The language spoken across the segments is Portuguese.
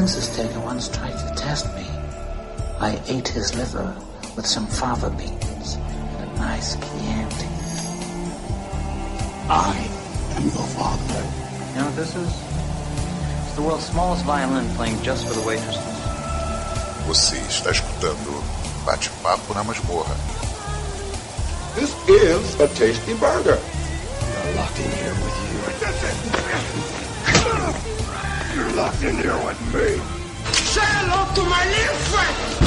census taker once tried to test me. I ate his liver with some fava beans and a nice Chianti. I am your father. You know what this is? It's the world's smallest violin playing just for the waitresses. Você está escutando Bate-Papo na Masmorra. This is a tasty burger. I'm locked in here with you. You're locked in here with me. Say hello to my little friend.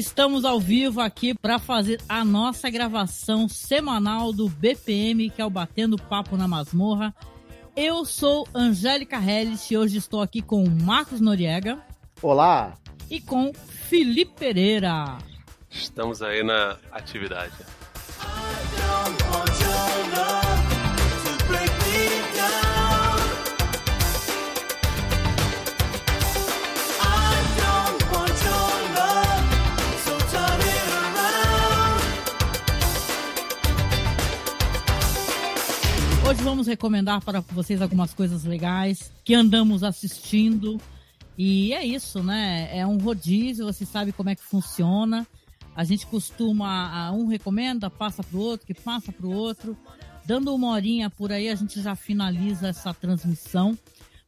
Estamos ao vivo aqui para fazer a nossa gravação semanal do BPM, que é o Batendo Papo na Masmorra. Eu sou Angélica Hellis e hoje estou aqui com o Marcos Noriega Olá! e com Felipe Pereira. Estamos aí na atividade. Hoje vamos recomendar para vocês algumas coisas legais que andamos assistindo. E é isso, né? É um rodízio, você sabe como é que funciona. A gente costuma, a- um recomenda, passa pro outro, que passa pro outro. Dando uma horinha por aí, a gente já finaliza essa transmissão.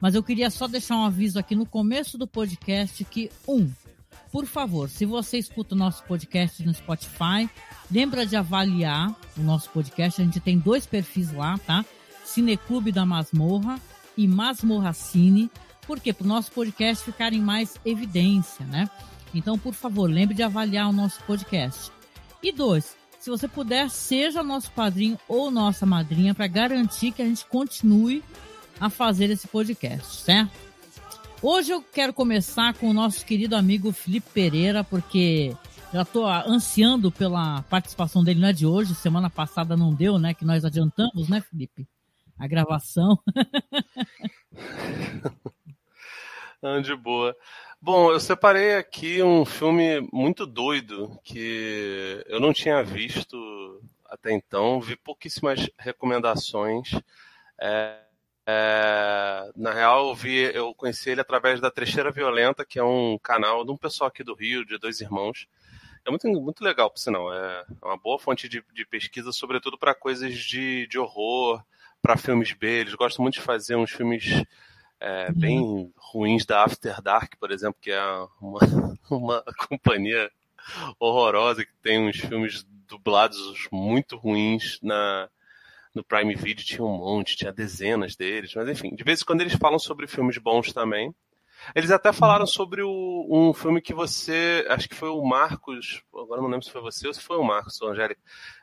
Mas eu queria só deixar um aviso aqui no começo do podcast que, um, por favor, se você escuta o nosso podcast no Spotify, lembra de avaliar o nosso podcast. A gente tem dois perfis lá, tá? Cineclube da Masmorra e Masmorra Cine. Por quê? Para o nosso podcast ficar em mais evidência, né? Então, por favor, lembre de avaliar o nosso podcast. E dois, se você puder, seja nosso padrinho ou nossa madrinha para garantir que a gente continue a fazer esse podcast, certo? Hoje eu quero começar com o nosso querido amigo Felipe Pereira, porque já estou ansiando pela participação dele, não é de hoje, semana passada não deu, né? Que nós adiantamos, né, Felipe? A gravação. De boa. Bom, eu separei aqui um filme muito doido que eu não tinha visto até então, vi pouquíssimas recomendações. É, é, na real, eu, vi, eu conheci ele através da Trecheira Violenta, que é um canal de um pessoal aqui do Rio, de dois irmãos. É muito, muito legal, por sinal. É uma boa fonte de, de pesquisa, sobretudo para coisas de, de horror, para filmes B. Eles gostam muito de fazer uns filmes é, bem ruins da After Dark, por exemplo, que é uma, uma companhia horrorosa que tem uns filmes dublados muito ruins na no Prime Video tinha um monte, tinha dezenas deles, mas enfim, de vez em quando eles falam sobre filmes bons também. Eles até falaram sobre o, um filme que você, acho que foi o Marcos, agora não lembro se foi você ou se foi o Marcos, ou Angélica,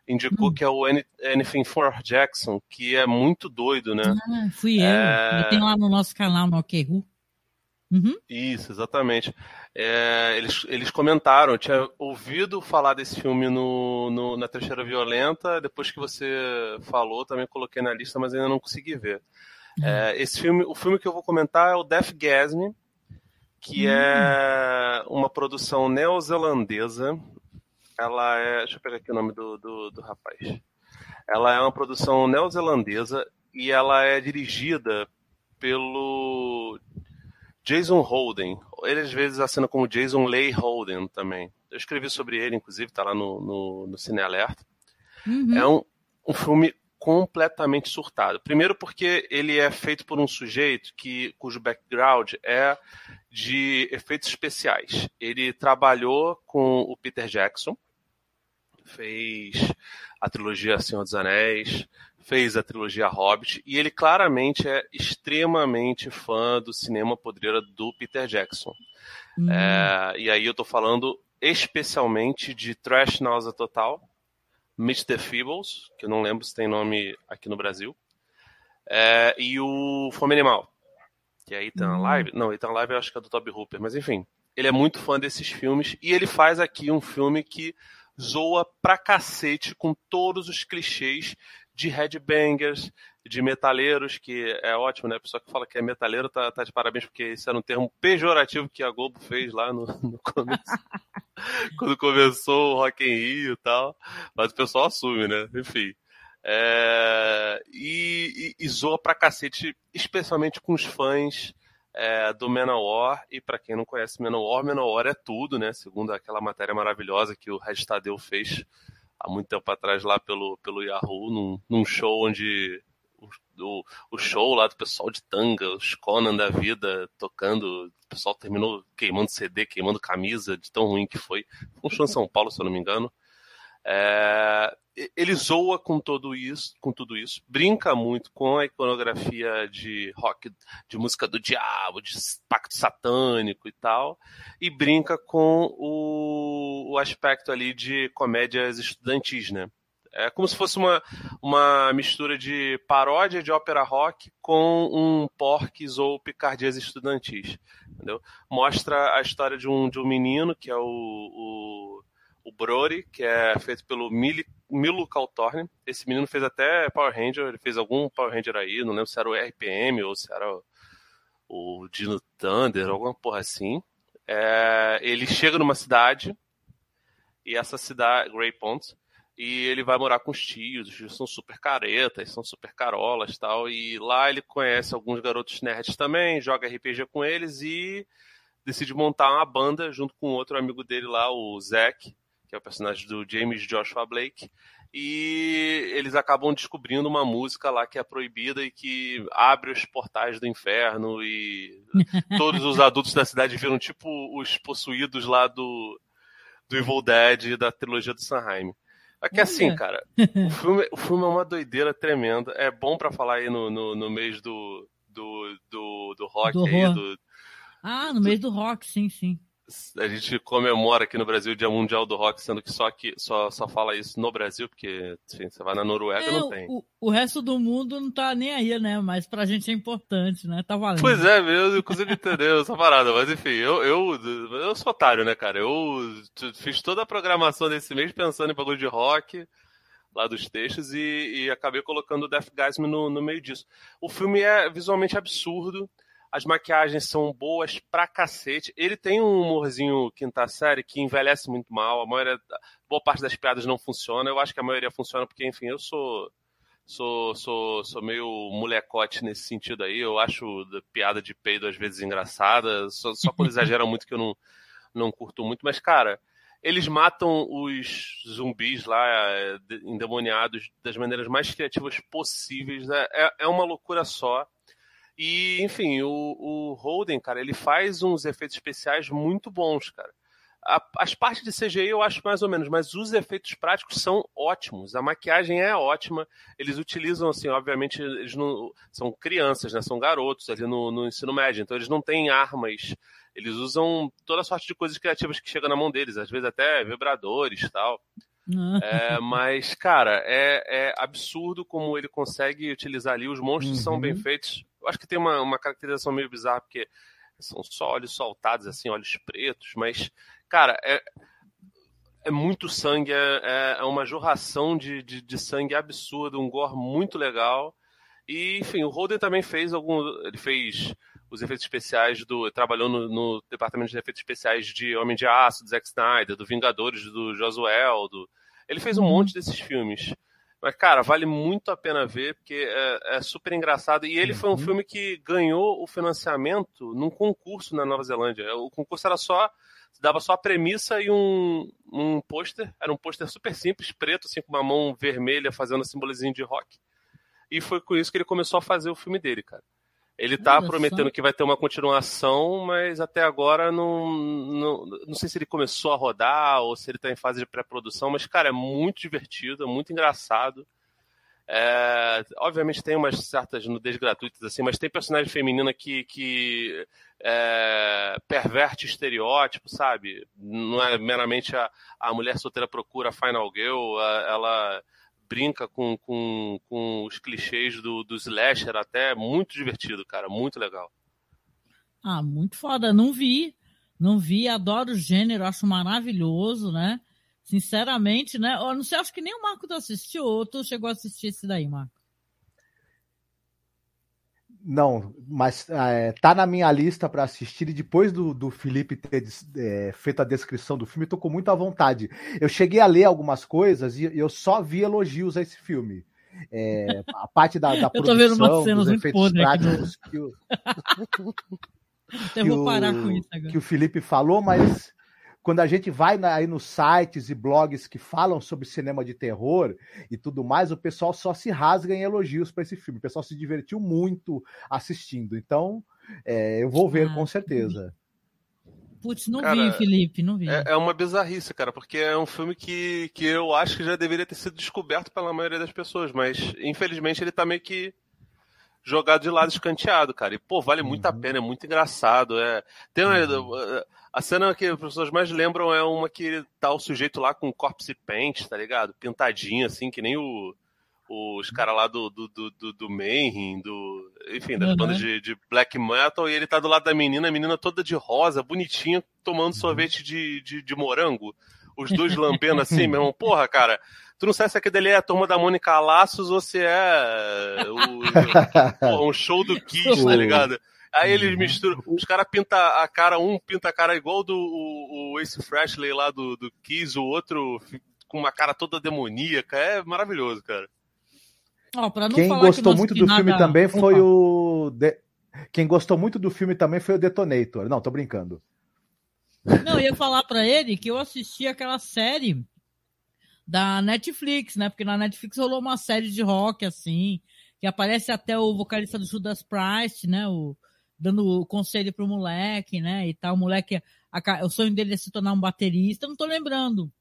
indicou que é o Any- Anything for Jackson, que é muito doido, né? Ah, fui eu. É. Eu tenho lá no nosso canal, no OKRU. Uhum. Isso, exatamente. É, eles, eles comentaram, eu tinha ouvido falar desse filme no, no- na Trecheira Violenta, depois que você falou, também coloquei na lista, mas ainda não consegui ver. É, esse filme, o filme que eu vou comentar é o Deathgasm, que é uma produção neozelandesa. Ela é. Deixa eu pegar aqui o nome do, do, do rapaz. Ela é uma produção neozelandesa e ela é dirigida pelo Jason Holden. Ele às vezes assina como Jason Leigh Holden também. Eu escrevi sobre ele, inclusive, tá lá no, no, no Cine Alerta. Uhum. É um, um filme completamente surtado. Primeiro porque ele é feito por um sujeito que, cujo background é de efeitos especiais. Ele trabalhou com o Peter Jackson, fez a trilogia Senhor dos Anéis, fez a trilogia Hobbit, e ele claramente é extremamente fã do cinema podreira do Peter Jackson. Hum. É, e aí eu tô falando especialmente de Trash Nausa Total, Meet the Feebles, que eu não lembro se tem nome aqui no Brasil, é, e o Fome Animal, que é Ethan Hum. Live. Não, Ethan Live eu acho que é do Toby Hooper, mas enfim. ele é muito fã desses filmes e ele faz aqui um filme que zoa pra cacete com todos os clichês de headbangers, de metaleiros, que é ótimo, né? A pessoa que fala que é metaleiro tá, tá de parabéns, porque isso era um termo pejorativo que a Globo fez lá no, no começo. quando começou o Rock in Rio e tal. Mas o pessoal assume, né? Enfim. É, e, e, e zoa pra cacete, especialmente com os fãs é, do Manowar. E para quem não conhece Manowar, Manowar é tudo, né? Segundo aquela matéria maravilhosa que o Red Tadeu fez há muito tempo atrás lá pelo, pelo Yahoo, num, num show onde o, o, show lá do pessoal de tanga, os Conan da vida tocando, o pessoal terminou queimando CD, queimando camisa, de tão ruim que foi. Um show em São Paulo, se eu não me engano. É, ele zoa com tudo isso, com tudo isso, brinca muito com a iconografia de rock, de música do diabo, de pacto satânico e tal, e brinca com o, o aspecto ali de comédias estudantis, né? É como se fosse uma, uma mistura de paródia de ópera rock com um porques ou picardias estudantis, entendeu? Mostra a história de um, de um menino que é o, o o Brody, que é feito pelo Mili, Milo Caltorne. Esse menino fez até Power Ranger, ele fez algum Power Ranger aí, não lembro se era o RPM ou se era o, o Dino Thunder, alguma porra assim. É, ele chega numa cidade, e essa cidade, Grey Pond, e ele vai morar com os tios, os tios são super caretas, são super carolas tal, e lá ele conhece alguns garotos nerds também, joga RPG com eles e decide montar uma banda junto com outro amigo dele lá, o Zack, que é o personagem do James Joshua Blake, e eles acabam descobrindo uma música lá que é proibida e que abre os portais do inferno e todos os adultos da cidade viram tipo os possuídos lá do, do Evil Dead da trilogia do Sanheim. É que assim, cara, o filme, o filme é uma doideira tremenda. É bom para falar aí no, no, no mês do, do, do, do rock Do aí, do, Ah, no mês do rock, sim, sim. A gente comemora aqui no Brasil o Dia Mundial do Rock, sendo que só aqui só, só fala isso no Brasil, porque assim, você vai na Noruega É, não tem. o, o resto do mundo não tá nem aí, né? Mas pra gente é importante, né? Tá valendo. Pois é, mesmo, eu consigo entender essa parada, mas enfim, eu, eu, eu sou otário, né, cara? Eu fiz toda a programação desse mês pensando em bagulho de rock, lá dos textos, e, e acabei colocando o Death Gasm no, no meio disso. O filme é visualmente absurdo, as maquiagens são boas pra cacete. Ele tem um humorzinho quinta série que envelhece muito mal, a maioria, boa parte das piadas não funciona, eu acho que a maioria funciona porque, enfim, eu sou sou, sou, sou meio molecote nesse sentido aí. Eu acho da piada de peido às vezes engraçada, só, só quando exageram muito que eu não, não curto muito. Mas, cara, eles matam os zumbis lá, é, de- endemoniados, das maneiras mais criativas possíveis. né? É, é uma loucura só. E, enfim, o, o Holden, cara, ele faz uns efeitos especiais muito bons, cara. A- as partes de CGI eu acho mais ou menos, mas os efeitos práticos são ótimos. A maquiagem é ótima. Eles utilizam, assim, obviamente, eles não são crianças, né? São garotos ali no, no ensino médio, então eles não têm armas. Eles usam toda sorte de coisas criativas que chegam na mão deles, às vezes até vibradores e tal. É, mas, cara, é, é absurdo como ele consegue utilizar ali. Os monstros são bem feitos. Eu acho que tem uma, uma caracterização meio bizarra, porque são só olhos soltados, assim, olhos pretos, mas, cara, é, é muito sangue, é, é- é uma jorração de, de, de sangue absurdo, um gore muito legal. E, enfim, o Holden também fez algum. Ele fez os efeitos especiais do. Trabalhou no, no departamento de efeitos especiais de Homem de Aço, do Zack Snyder, do Vingadores, do Josuel. Do, ele fez um monte desses filmes. Mas, cara, vale muito a pena ver, porque é, é super engraçado. E ele foi um filme que ganhou o financiamento num concurso na Nova Zelândia. O concurso era só. Dava só a premissa e um, um pôster. Era um pôster super simples, preto, assim, com uma mão vermelha fazendo simbolozinho de rock. E foi com isso que ele começou a fazer o filme dele, cara. Ele tá Olha prometendo só. que vai ter uma continuação, mas até agora não, não. Não sei se ele começou a rodar ou se ele tá em fase de pré-produção, mas, cara, é muito divertido, é muito engraçado. É, obviamente tem umas certas nudez gratuitas, assim, mas tem personagem feminina que, que é, perverte estereótipo, sabe? Não é meramente a, a mulher solteira procura a Final Girl, a- ela brinca com, com, com os clichês do, do slasher até, muito divertido, cara, muito legal. Ah, muito foda. Não vi. Não vi, adoro o gênero, acho maravilhoso, né? Sinceramente, né? Eu não sei, acho que nem o Marco tu assistiu, ou tu chegou a assistir esse daí, Marco? Não, mas é, tá na minha lista para assistir e depois do, do Felipe ter é, feito a descrição do filme, tô com muita vontade. Eu cheguei a ler algumas coisas e eu só vi elogios a esse filme. É, a parte da, da eu tô vendo umas cenas dos efeitos práticos que o, eu vou parar com isso agora. que o Felipe falou, mas quando a gente vai na, aí nos sites e blogs que falam sobre cinema de terror e tudo mais, o pessoal só se rasga em elogios para esse filme. O pessoal se divertiu muito assistindo. Então, é, eu vou ver ah, com certeza. Putz, não cara, vi, Felipe, não vi. É, é, uma bizarrice, cara, porque é um filme que, que eu acho que já deveria ter sido descoberto pela maioria das pessoas, mas infelizmente ele tá meio que jogado de lado escanteado, cara. E, pô, vale muito a uhum. pena, é muito engraçado. É... Tem uma... Uhum. A cena que as pessoas mais lembram é uma que tá o sujeito lá com corpse paint, tá ligado? Pintadinho, assim, que nem o, os caras lá do, do, do, do Mayhem, do. Enfim, das uhum. bandas de, de, black metal, e ele tá do lado da menina, a menina toda de rosa, bonitinha, tomando uhum. sorvete de, de, de morango. Os dois lambendo assim, meu irmão. Porra, cara, tu não sabe se aquele ali é a turma da Mônica Laços ou se é o, porra, um show do Kiss, tá ligado? Aí eles uhum. misturam. Os caras pintam a cara, um pinta a cara igual do o, o Ace Freshley lá do, do Kiss, o outro com uma cara toda demoníaca. É maravilhoso, cara. Oh, Quem gostou que muito do nada... filme também foi Opa. o. De... Quem gostou muito do filme também foi o Detonator. Não, tô brincando. Não, eu ia falar para ele que eu assisti aquela série da Netflix, né? Porque na Netflix rolou uma série de rock, assim, que aparece até o vocalista do Judas Priest, né? O, dando conselho pro moleque, né? E tal. O moleque, a, o sonho dele é se tornar um baterista. Não tô lembrando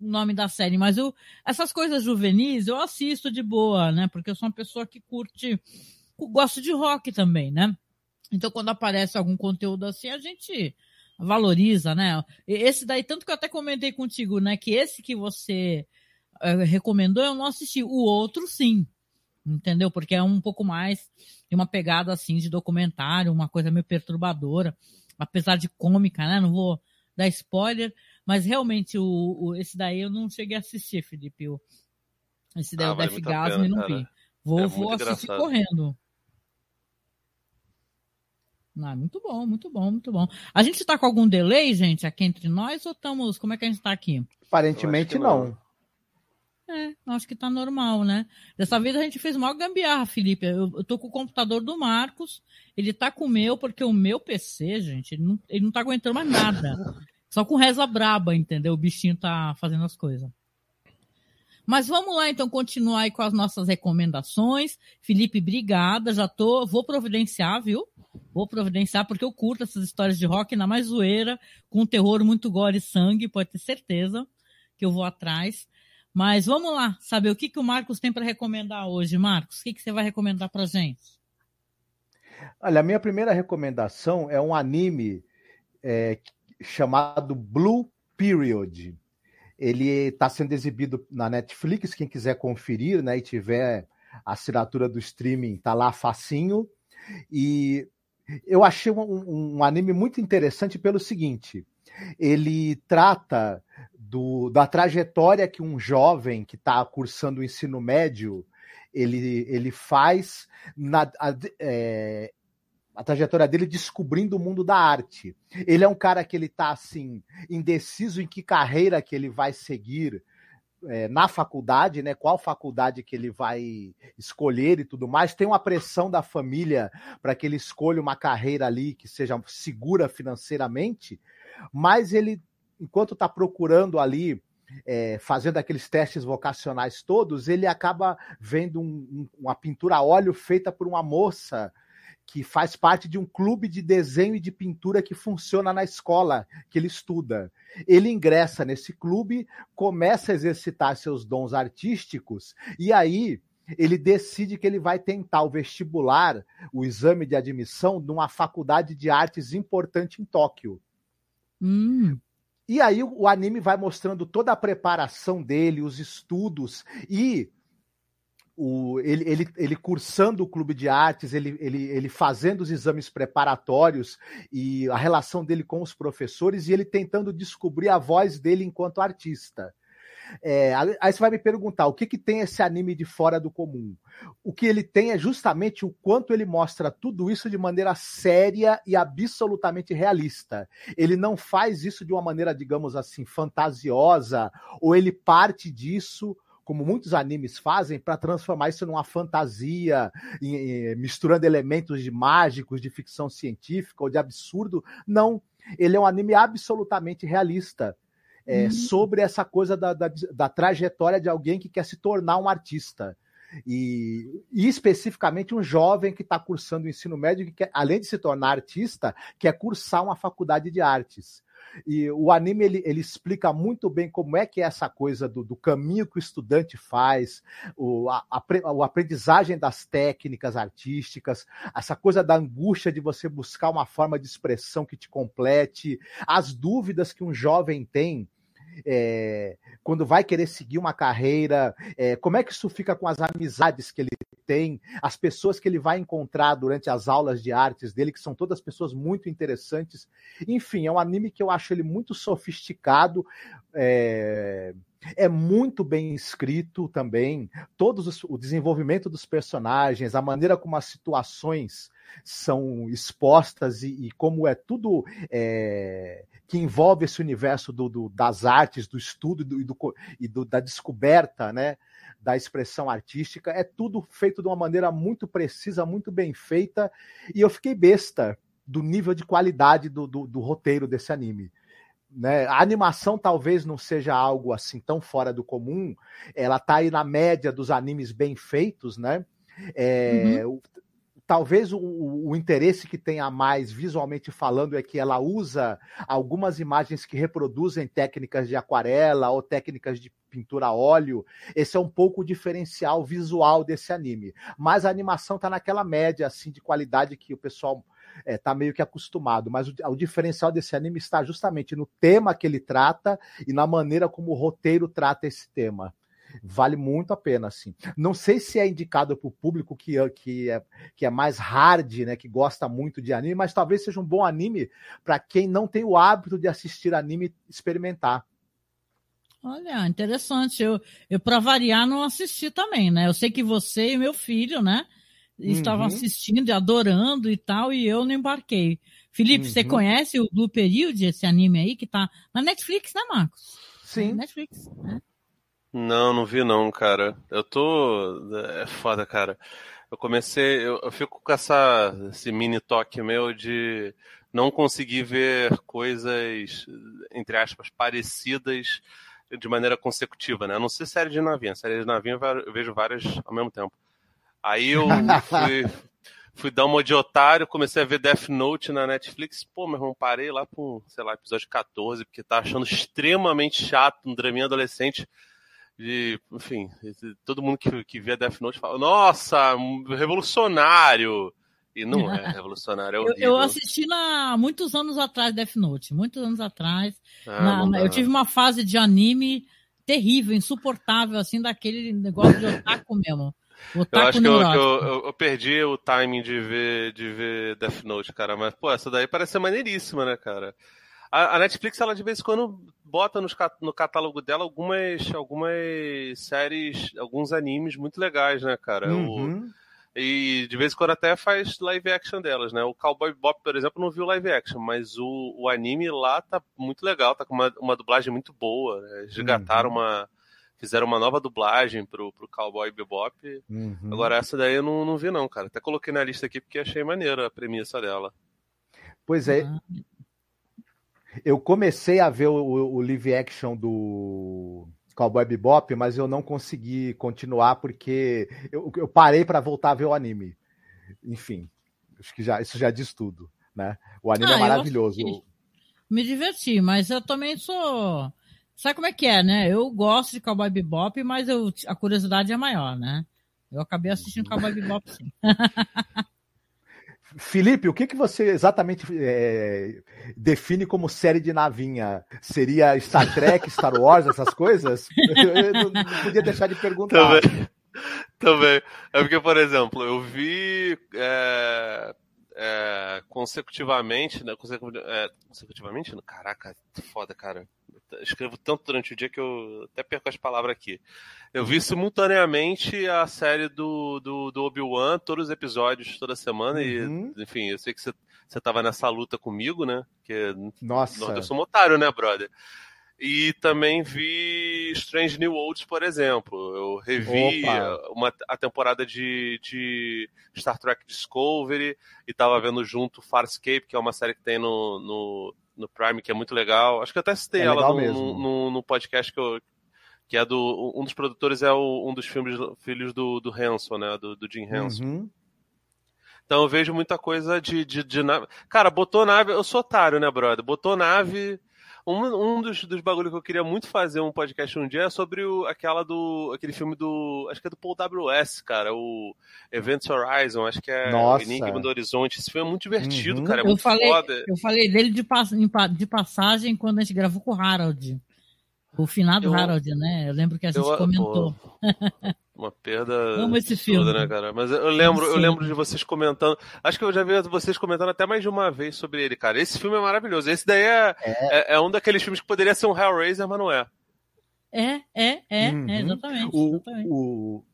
o nome da série, mas eu, essas coisas juvenis eu assisto de boa, né? Porque eu sou uma pessoa que curte, gosto de rock também, né? Então quando aparece algum conteúdo assim, a gente valoriza, né? Esse daí, tanto que eu até comentei contigo, né? Que esse que você é, recomendou, eu não assisti. O outro, sim entendeu? Porque é um pouco mais de uma pegada assim de documentário, uma coisa meio perturbadora, apesar de cômica, né? Não vou dar spoiler, mas realmente o, o esse daí eu não cheguei a assistir, Felipe. O, esse daí, ah, o Death Gasm, eu não vi. Vou, é vou assistir engraçado. correndo. Ah, muito bom, muito bom, muito bom. A gente está com algum delay, gente, aqui entre nós, ou estamos. Como é que a gente está aqui? Aparentemente não. não. É, acho que tá normal, né? Dessa vez a gente fez maior gambiarra, Felipe. Eu, eu tô com o computador do Marcos, ele tá com o meu, porque o meu PC, gente, ele não, ele não tá aguentando mais nada. Só com reza braba, entendeu? O bichinho tá fazendo as coisas. Mas vamos lá, então, continuar aí com as nossas recomendações. Felipe, obrigada. Já tô, vou providenciar, viu? Vou providenciar, porque eu curto essas histórias de rock, na mais zoeira, com terror muito gore e sangue, pode ter certeza que eu vou atrás. Mas vamos lá, saber o que, que o Marcos tem para recomendar hoje. Marcos, o que, que você vai recomendar para gente? Olha, a minha primeira recomendação é um anime é, chamado Blue Period. Ele está sendo exibido na Netflix, quem quiser conferir, né, e tiver a assinatura do streaming, tá lá facinho. E eu achei um, um anime muito interessante pelo seguinte: ele trata do, da trajetória que um jovem que está cursando o ensino médio ele, ele faz na, a, é, a trajetória dele descobrindo o mundo da arte. Ele é um cara que ele está assim indeciso em que carreira que ele vai seguir é, na faculdade, né? Qual faculdade que ele vai escolher e tudo mais. Tem uma pressão da família para que ele escolha uma carreira ali que seja segura financeiramente, mas ele enquanto está procurando ali, é, fazendo aqueles testes vocacionais todos, ele acaba vendo um, um, uma pintura a óleo feita por uma moça que faz parte de um clube de desenho e de pintura que funciona na escola que ele estuda. Ele ingressa nesse clube, começa a exercitar seus dons artísticos e aí ele decide que ele vai tentar o vestibular, o exame de admissão, numa faculdade de artes importante em Tóquio. Hum. E aí o anime vai mostrando toda a preparação dele, os estudos e o, ele, ele, ele cursando o clube de artes, ele, ele, ele fazendo os exames preparatórios e a relação dele com os professores e ele tentando descobrir a voz dele enquanto artista. É, aí você vai me perguntar, o que, que tem esse anime de fora do comum? O que ele tem é justamente o quanto ele mostra tudo isso de maneira séria e absolutamente realista. Ele não faz isso de uma maneira, digamos assim, fantasiosa, ou ele parte disso como muitos animes fazem, para transformar isso numa fantasia, em, em, misturando elementos de mágicos, de ficção científica ou de absurdo. Não. Ele é um anime absolutamente realista. É, uhum. Sobre essa coisa da, da, da trajetória de alguém que quer se tornar um artista. E, e, especificamente um jovem que está cursando o ensino médio, que quer, além de se tornar artista, quer cursar uma faculdade de artes. E o anime ele, ele explica muito bem como é que é essa coisa do, do caminho que o estudante faz, o, a, a, a aprendizagem das técnicas artísticas, essa coisa da angústia de você buscar uma forma de expressão que te complete, as dúvidas que um jovem tem é, quando vai querer seguir uma carreira, é, como é que isso fica com as amizades que ele tem, as pessoas que ele vai encontrar durante as aulas de artes dele, que são todas pessoas muito interessantes. Enfim, é um anime que eu acho ele muito sofisticado. É, é muito bem escrito também, todos os, o desenvolvimento dos personagens, a maneira como as situações são expostas e, e como é tudo é, que envolve esse universo do, do, das artes, do estudo e, do, e da descoberta, né? Da expressão artística, é tudo feito de uma maneira muito precisa, muito bem feita, e eu fiquei besta do nível de qualidade do, do, do roteiro desse anime. Né? A animação talvez não seja algo assim tão fora do comum, ela está aí na média dos animes bem feitos, né? É, uhum talvez o, o, interesse que tenha mais visualmente falando é que ela usa algumas imagens que reproduzem técnicas de aquarela ou técnicas de pintura a óleo. Esse é um pouco o diferencial visual desse anime. Mas a animação está naquela média assim de qualidade que o pessoal está é, meio que acostumado. Mas o, o diferencial desse anime está justamente no tema que ele trata e na maneira como o roteiro trata esse tema. Vale muito a pena, assim. Não sei se é indicado para o público que, que, é, que é mais hard, né? Que gosta muito de anime, mas talvez seja um bom anime para quem não tem o hábito de assistir anime experimentar. Olha, interessante. Eu, eu para variar, não assisti também, né? Eu sei que você e meu filho, né? Estavam uhum. assistindo e adorando e tal, e eu não embarquei. Felipe, uhum. você conhece o Blue Period, esse anime aí que tá na Netflix, né, Marcos? Sim. É Netflix, né? Não, não vi não, cara. Eu tô. É foda, cara. Eu comecei. Eu, eu fico com essa, esse mini toque meu de não conseguir ver coisas, entre aspas, parecidas de maneira consecutiva, né? A não ser série de navinha. Série de navinha eu vejo várias ao mesmo tempo. Aí eu fui, fui dar uma de otário, comecei a ver Death Note na Netflix. Pô, meu irmão, parei lá com, sei lá, episódio 14, porque tá achando extremamente chato um draminha adolescente de, enfim, todo mundo que, que vê Death Note fala, nossa, revolucionário! E não é revolucionário, é horrível. Eu, eu assisti há muitos anos atrás Death Note, muitos anos atrás. Ah, na, eu tive uma fase de anime terrível, insuportável, assim, daquele negócio de otaku mesmo. Eu acho que, eu, que eu, eu, perdi o timing de ver, de ver Death Note, cara. Mas, pô, essa daí parece ser maneiríssima, né, cara? A, a, Netflix, ela de vez em quando bota nos, no catálogo dela algumas, algumas séries, alguns animes muito legais, né, cara? Uhum. O, e de vez em quando até faz live action delas, né? O Cowboy Bop, por exemplo, não viu live action, mas o, o anime lá tá muito legal, tá com uma, uma dublagem muito boa. Né? Resgataram uhum. uma. Fizeram uma nova dublagem pro, pro Cowboy Bebop. Uhum. Agora, essa daí eu não, não vi, não, cara. Até coloquei na lista aqui porque achei maneira a premissa dela. Pois é. Eu comecei a ver o, o live action do Cowboy Bebop, mas eu não consegui continuar porque eu, eu parei para voltar a ver o anime. Enfim, acho que já, isso já diz tudo, né? O anime é ah, é maravilhoso. Me diverti, mas eu também sou. Sabe como é que é, né? Eu gosto de Cowboy Bebop, mas eu, a curiosidade é maior, né? Eu acabei assistindo Cowboy Bebop, sim. Felipe, o que, que você exatamente é, define como série de navinha? Seria Star Trek, Star Wars, essas coisas? Eu, eu não, não, podia deixar de perguntar. Também, Também. É porque, por exemplo, eu vi é, é, consecutivamente, né? Consecutiv é, consecutivamente? Caraca, foda, cara. Escrevo tanto durante o dia que eu até perco as palavras aqui. Eu vi simultaneamente a série do, do, do Obi-Wan, todos os episódios, toda semana, uhum. e, enfim, eu sei que você, você tava nessa luta comigo, né? Que, Nossa. Eu sou um otário, né, brother? E também vi Strange New Worlds, por exemplo. Eu revi uma, a temporada de, de Star Trek Discovery e tava vendo junto Farscape, que é uma série que tem no, no, no Prime, que é muito legal. Acho que eu até citei é ela no, no, no, podcast que eu, que é do um dos produtores é o, um dos filmes filhos do, do Hanson, né, do, do Jim Henson. Uhum. Então eu vejo muita coisa de, de, de nave. Cara, botou nave, eu sou otário, né, brother? Botou nave, um, um dos, dos bagulhos que eu queria muito fazer um podcast um dia é sobre o, aquela do. aquele filme do. Acho que é do Paul W.S., cara, o Events Horizon, acho que é Nossa. Enigma do Horizonte. Esse filme é muito divertido, uhum. cara. É muito eu falei, foda. Eu falei dele de, de passagem quando a gente gravou com o Harold. O finado eu, Harold, né? Eu lembro que a gente eu, comentou. uma perda. Amo esse filme. né, cara? Mas eu lembro, eu lembro de vocês comentando. Acho que eu já vi vocês comentando até mais de uma vez sobre ele, cara. Esse filme é maravilhoso. Esse daí é, é. é, é um daqueles filmes que poderia ser um Hellraiser, mas não é. É, é, é, uhum. é exatamente. O, exatamente. O,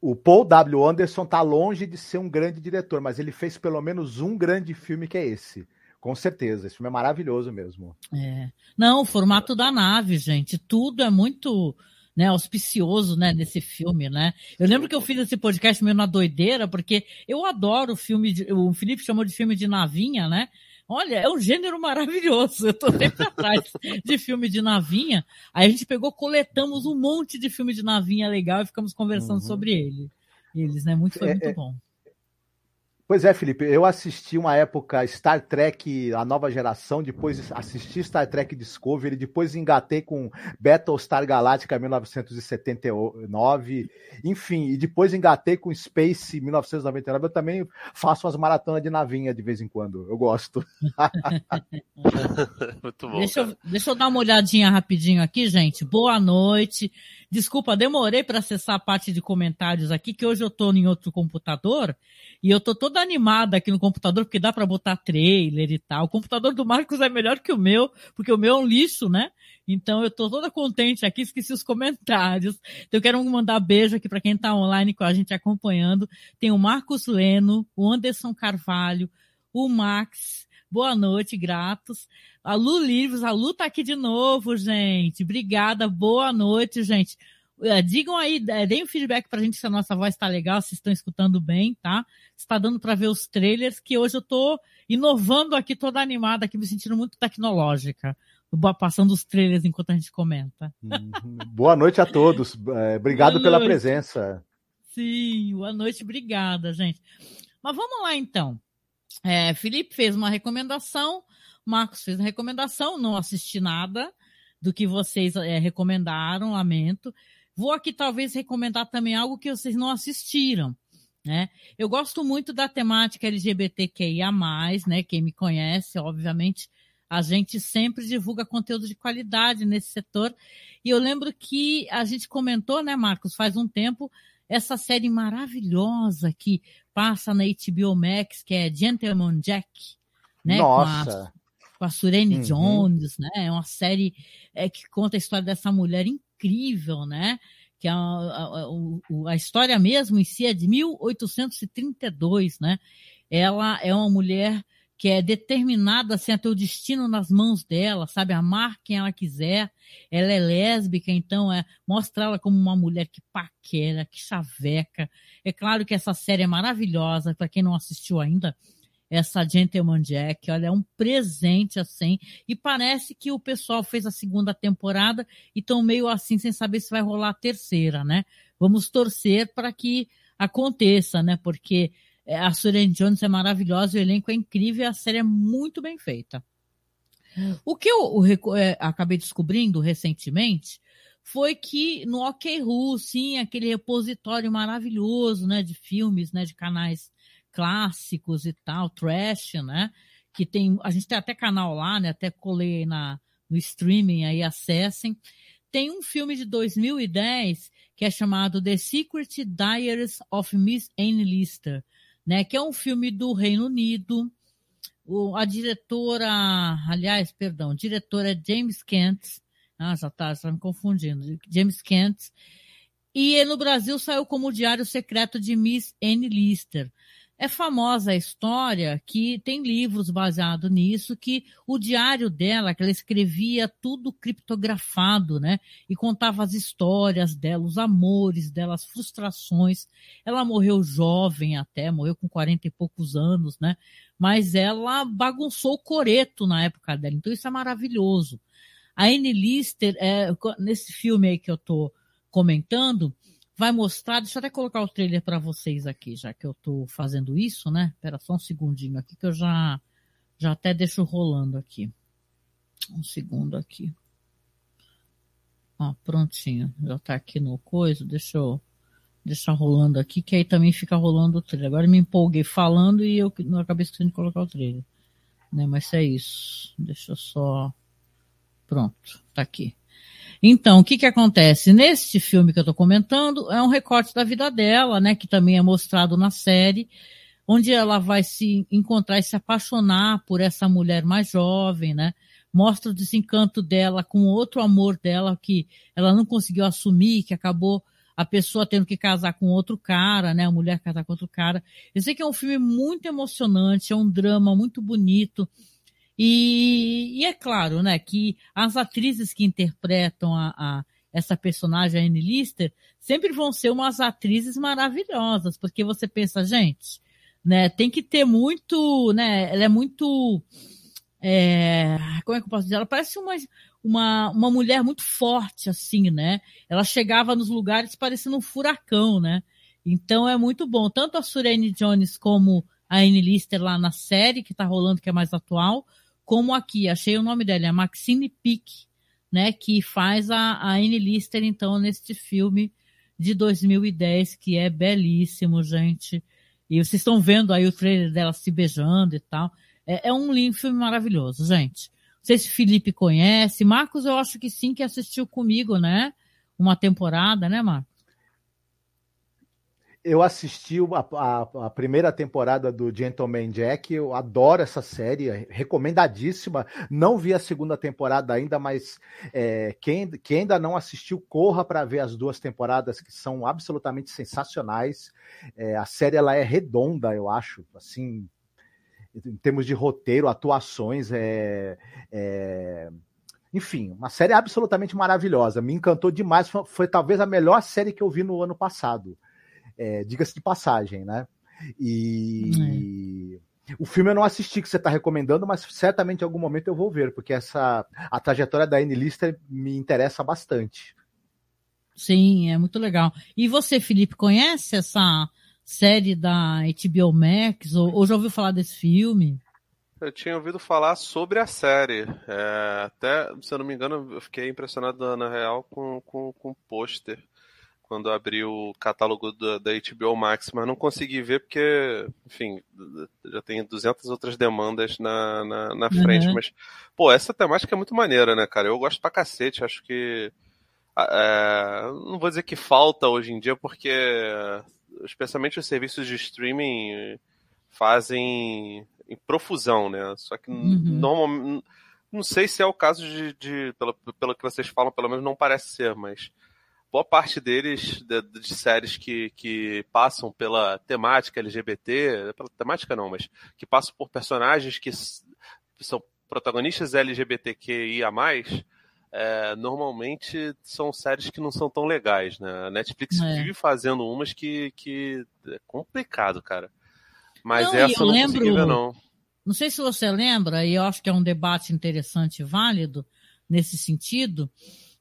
o Paul W. Anderson tá longe de ser um grande diretor, mas ele fez pelo menos um grande filme que é esse. Com certeza, esse filme é maravilhoso mesmo. É. Não, o formato da nave, gente, tudo é muito né, auspicioso, né, nesse filme, né? Eu lembro que eu fiz esse podcast meio na doideira, porque eu adoro o filme, de, o Felipe chamou de filme de navinha, né? Olha, é um gênero maravilhoso. Eu tô sempre atrás de filme de navinha. Aí a gente pegou, coletamos um monte de filme de navinha legal e ficamos conversando uhum. sobre ele. Eles, né? Muito, foi é, muito é, bom. Pois é, Felipe, eu assisti uma época Star Trek, a nova geração, depois assisti Star Trek Discovery, depois engatei com Battlestar Galactica 1979, enfim, e depois engatei com Space 1999. Eu também faço umas maratonas de navinha de vez em quando, eu gosto. Muito bom. Deixa eu, deixa eu dar uma olhadinha rapidinho aqui, gente. Boa noite. Desculpa, demorei para acessar a parte de comentários aqui, que hoje eu estou em outro computador e eu tô toda animada aqui no computador, porque dá para botar trailer e tal. O computador do Marcos é melhor que o meu, porque o meu é um lixo, né? Então eu tô toda contente aqui, esqueci os comentários. Então eu quero mandar beijo aqui para quem tá online com a gente acompanhando. Tem o Marcos Leno, o Anderson Carvalho, o Max, boa noite, gratos. A Lu Livros, a Lu tá aqui de novo, gente. Obrigada, boa noite, gente. É, digam aí, é, deem um feedback pra gente se a nossa voz tá legal, se estão escutando bem, tá? Está dando para ver os trailers, que hoje eu tô inovando aqui, toda animada aqui, me sentindo muito tecnológica. Passando os trailers enquanto a gente comenta. Uhum. Boa noite a todos. É, obrigado pela presença. Sim, boa noite, obrigada, gente. Mas vamos lá então. É, Felipe fez uma recomendação, Marcos fez uma recomendação, não assisti nada do que vocês é, recomendaram, lamento. Vou aqui talvez recomendar também algo que vocês não assistiram. Né? Eu gosto muito da temática LGBTQIA+, né? Quem me conhece, obviamente, a gente sempre divulga conteúdo de qualidade nesse setor. E eu lembro que a gente comentou, né, Marcos, faz um tempo, essa série maravilhosa que passa na HBO Max, que é Gentleman Jack, né? Nossa! Com a, a Surene uhum. Jones, né? É uma série é, que conta a história dessa mulher incrível, né? Que a, a, a, a história mesmo em si é de 1832, né? Ela é uma mulher que é determinada assim, a ter o destino nas mãos dela, sabe? Amar quem ela quiser. Ela é lésbica, então é, mostra ela como uma mulher que paquera, que chaveca. É claro que essa série é maravilhosa, para quem não assistiu ainda, essa Gentleman Jack, olha, é um presente assim, e parece que o pessoal fez a segunda temporada e estão meio assim, sem saber se vai rolar a terceira, né? Vamos torcer para que aconteça, né? Porque a Suren Jones é maravilhosa, o elenco é incrível e a série é muito bem feita. O que eu, eu é, acabei descobrindo recentemente foi que no OK Ru, sim, aquele repositório maravilhoso, né, de filmes, né, de canais clássicos e tal, trash, né? Que tem, a gente tem até canal lá, né? Até colei na, no streaming aí, acessem. Tem um filme de 2010 que é chamado The Secret Diaries of Miss Anne Lister, né? Que é um filme do Reino Unido. O, a diretora, aliás, perdão, diretora é James Kent. Ah, já tá, já tá me confundindo. James Kent. E no Brasil saiu como o Diário Secreto de Miss Anne Lister. É famosa a história que tem livros baseados nisso, que o diário dela, que ela escrevia tudo criptografado, né? E contava as histórias dela, os amores dela, as frustrações. Ela morreu jovem até, morreu com 40 e poucos anos, né? Mas ela bagunçou o coreto na época dela, então isso é maravilhoso. A Anne Lister, é, nesse filme aí que eu tô comentando, vai mostrar, deixa eu até colocar o trailer para vocês aqui, já que eu estou fazendo isso, né? Espera só um segundinho aqui que eu já, já até deixo rolando aqui. Um segundo aqui. Ó, prontinho. Já está aqui no coisa, deixa eu deixar rolando aqui, que aí também fica rolando o trailer. Agora eu me empolguei falando e eu não acabei esquecendo de colocar o trailer. Né? Mas é isso. Deixa eu só. Pronto, tá aqui. Então, o que que acontece? Neste filme que eu estou comentando, é um recorte da vida dela, né, que também é mostrado na série, onde ela vai se encontrar e se apaixonar por essa mulher mais jovem, né? Mostra o desencanto dela com outro amor dela que ela não conseguiu assumir, que acabou a pessoa tendo que casar com outro cara, né? A mulher casar com outro cara. Eu sei que é um filme muito emocionante, é um drama muito bonito. E, e, é claro, né, que as atrizes que interpretam a, a, essa personagem, a Anne Lister, sempre vão ser umas atrizes maravilhosas, porque você pensa, gente, né, tem que ter muito, né, ela é muito, é, como é que eu posso dizer? Ela parece uma, uma, uma mulher muito forte, assim, né? Ela chegava nos lugares parecendo um furacão, né? Então é muito bom. Tanto a Surene Jones como a Anne Lister lá na série, que tá rolando, que é mais atual, como aqui, achei o nome dela, é Maxine Pick, né, que faz a, a Anne Lister, então, neste filme de 2010, que é belíssimo, gente. E vocês estão vendo aí o trailer dela se beijando e tal. É, é um lindo filme maravilhoso, gente. Não sei se Felipe conhece. Marcos, eu acho que sim, que assistiu comigo, né? Uma temporada, né, Marcos? Eu assisti a, a, a, primeira temporada do Gentleman Jack, eu adoro essa série, é recomendadíssima. Não vi a segunda temporada ainda, mas é, quem, quem, ainda não assistiu, corra para ver as duas temporadas que são absolutamente sensacionais. É, a série ela é redonda, eu acho, assim, em termos de roteiro, atuações, é, é enfim, uma série absolutamente maravilhosa. Me encantou demais. Foi, foi, talvez a melhor série que eu vi no ano passado é, diga-se de passagem, né? E é. o filme eu não assisti que você está recomendando, mas certamente em algum momento eu vou ver, porque essa a trajetória da Anne Lister me interessa bastante. Sim, é muito legal. E você, Felipe, conhece essa série da HBO Max ou, ou já ouviu falar desse filme? Eu tinha ouvido falar sobre a série. É, até, se eu não me engano, eu fiquei impressionado na real com, com, com o pôster quando abri o catálogo da, da, HBO Max, mas não consegui ver porque, enfim, já tem 200 outras demandas na, na, na frente. Uhum. Mas, pô, essa temática é muito maneira, né, cara? Eu gosto pra cacete, acho que. É, não vou dizer que falta hoje em dia, porque especialmente os serviços de streaming fazem em profusão, né? Só que uhum. normalmente. Não sei se é o caso de, de pelo, pelo que vocês falam, pelo menos não parece ser, mas boa parte deles, de, de, séries que, que passam pela temática LGBT, pela temática não, mas que passam por personagens que são protagonistas LGBTQIA+, é, normalmente são séries que não são tão legais, né? A Netflix é. vive fazendo umas que, que é complicado, cara. Mas não, essa eu não lembro, consegui ver, não. Não sei se você lembra, e eu acho que é um debate interessante e válido nesse sentido,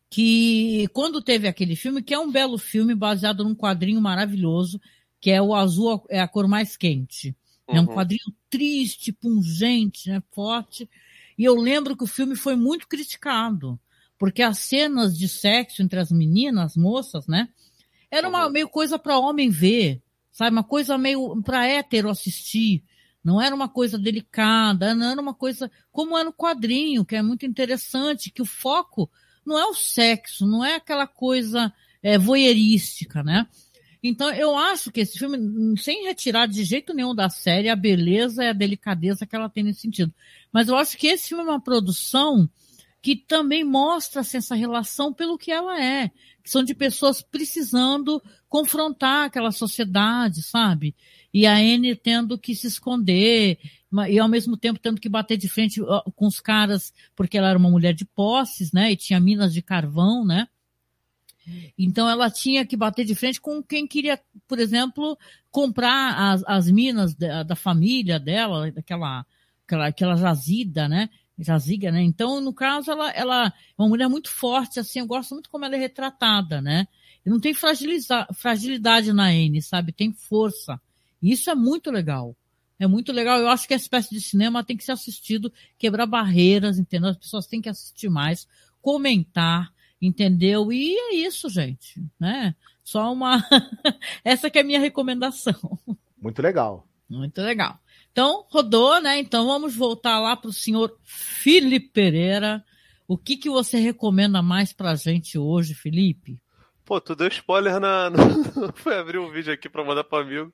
que quando teve aquele filme, que é um belo filme baseado num quadrinho maravilhoso, que é o azul é a cor mais quente. Uhum. É um uhum. quadrinho triste, pungente, né, forte. E eu lembro que o filme foi muito criticado, porque as cenas de sexo entre as meninas, as moças, né, era uma uhum. meio coisa para homem ver, sabe, uma coisa meio para hétero assistir. Não era uma coisa delicada, não era uma coisa como é no quadrinho, que é muito interessante, que o foco não é o sexo, não é aquela coisa é, voyeurística, né? Então, eu acho que esse filme, sem retirar de jeito nenhum da série a beleza e a delicadeza que ela tem nesse sentido, mas eu acho que esse filme é uma produção que também mostra assim, essa relação pelo que ela é, que são de pessoas precisando confrontar aquela sociedade, sabe? E a Anne tendo que se esconder, e ao mesmo tempo tendo que bater de frente com os caras, porque ela era uma mulher de posses, né? E tinha minas de carvão, né? Então ela tinha que bater de frente com quem queria, por exemplo, comprar as, as minas da, da família dela, daquela aquela, aquela jazida, né? Jaziga, né? Então, no caso, ela, ela é uma mulher muito forte, assim, eu gosto muito como ela é retratada, né? E não tem fragilidade na N, sabe? Tem força. E isso é muito legal. É muito legal. Eu acho que essa espécie de cinema tem que ser assistido, quebrar barreiras, entendeu? As pessoas têm que assistir mais, comentar, entendeu? E é isso, gente, né? Só uma. Essa que é a minha recomendação. Muito legal. Muito legal. Então, rodou, né? Então vamos voltar lá para o senhor Felipe Pereira. O que, que você recomenda mais pra gente hoje, Felipe? Pô, tu deu spoiler na. Foi abrir um vídeo aqui pra mandar pro amigo.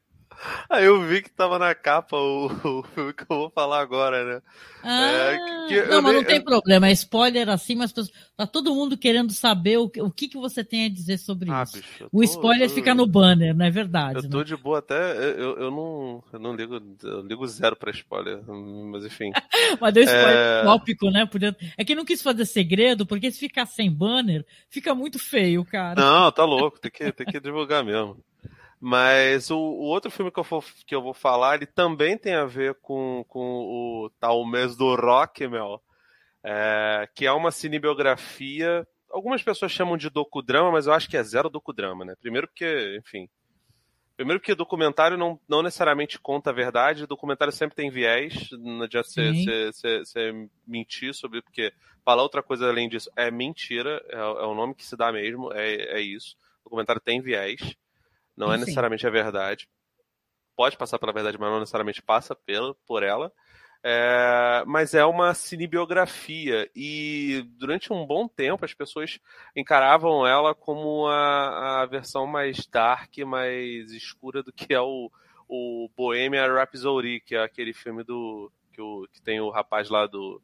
Aí eu vi que tava na capa o, o filme que eu vou falar agora, né? Ah, é, que, não, mas nem, não tem eu... problema. É spoiler assim, mas tá todo mundo querendo saber o, o que, que você tem a dizer sobre ah, isso. Bicho, tô, o spoiler fica no banner, não é verdade? Eu tô né? de boa até. Eu, eu, não, eu não ligo, eu ligo zero pra spoiler, mas enfim. mas deu spoiler é... tópico, né? Podia... É que não quis fazer segredo, porque se ficar sem banner, fica muito feio, cara. Não, tá louco, tem que, tem que divulgar mesmo. Mas o, o, outro filme que eu, vou, que eu vou falar, ele também tem a ver com, com o tal mês do rock, meu. É, que é uma cinebiografia. Algumas pessoas chamam de docudrama, mas eu acho que é zero docudrama, né? Primeiro porque, enfim. Primeiro porque documentário não, não necessariamente conta a verdade, documentário sempre tem viés, não adianta você mentir sobre, porque falar outra coisa além disso é mentira, é, é o nome que se dá mesmo, é, é isso. Documentário tem viés. Não é necessariamente a verdade. Pode passar pela verdade, mas não necessariamente passa pela, por ela. É, mas é uma cinebiografia e durante um bom tempo as pessoas encaravam ela como a, a versão mais dark, mais escura do que é o, o Bohemian Rhapsody, que é aquele filme do que, o, que tem o rapaz lá do,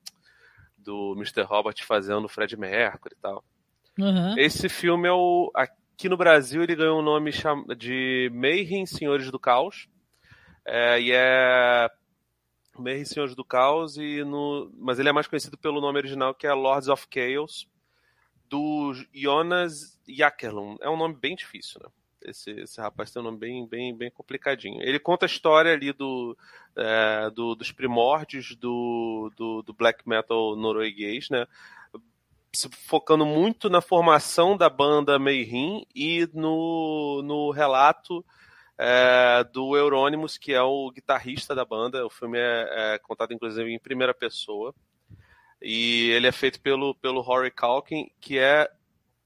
do Mr. Robert fazendo o Fred Mercury e tal. Uhum. Esse filme é o, Aqui no Brasil ele ganhou o nome de Mayhem Senhores do Caos. É, e é Mayhem Senhores do Caos, e no, mas ele é mais conhecido pelo nome original que é Lords of Chaos, do Jonas Jakerlund. É um nome bem difícil, né? Esse, esse rapaz tem um nome bem, bem, bem complicadinho. Ele conta a história ali do, é, do dos primórdios do, do, do, black metal norueguês, né? Focando muito na formação da banda Mayhem e no, no relato é, do Euronymous, que é o guitarrista da banda. O filme é, é, contado, inclusive, em primeira pessoa. E ele é feito pelo, pelo Rory Culkin, que é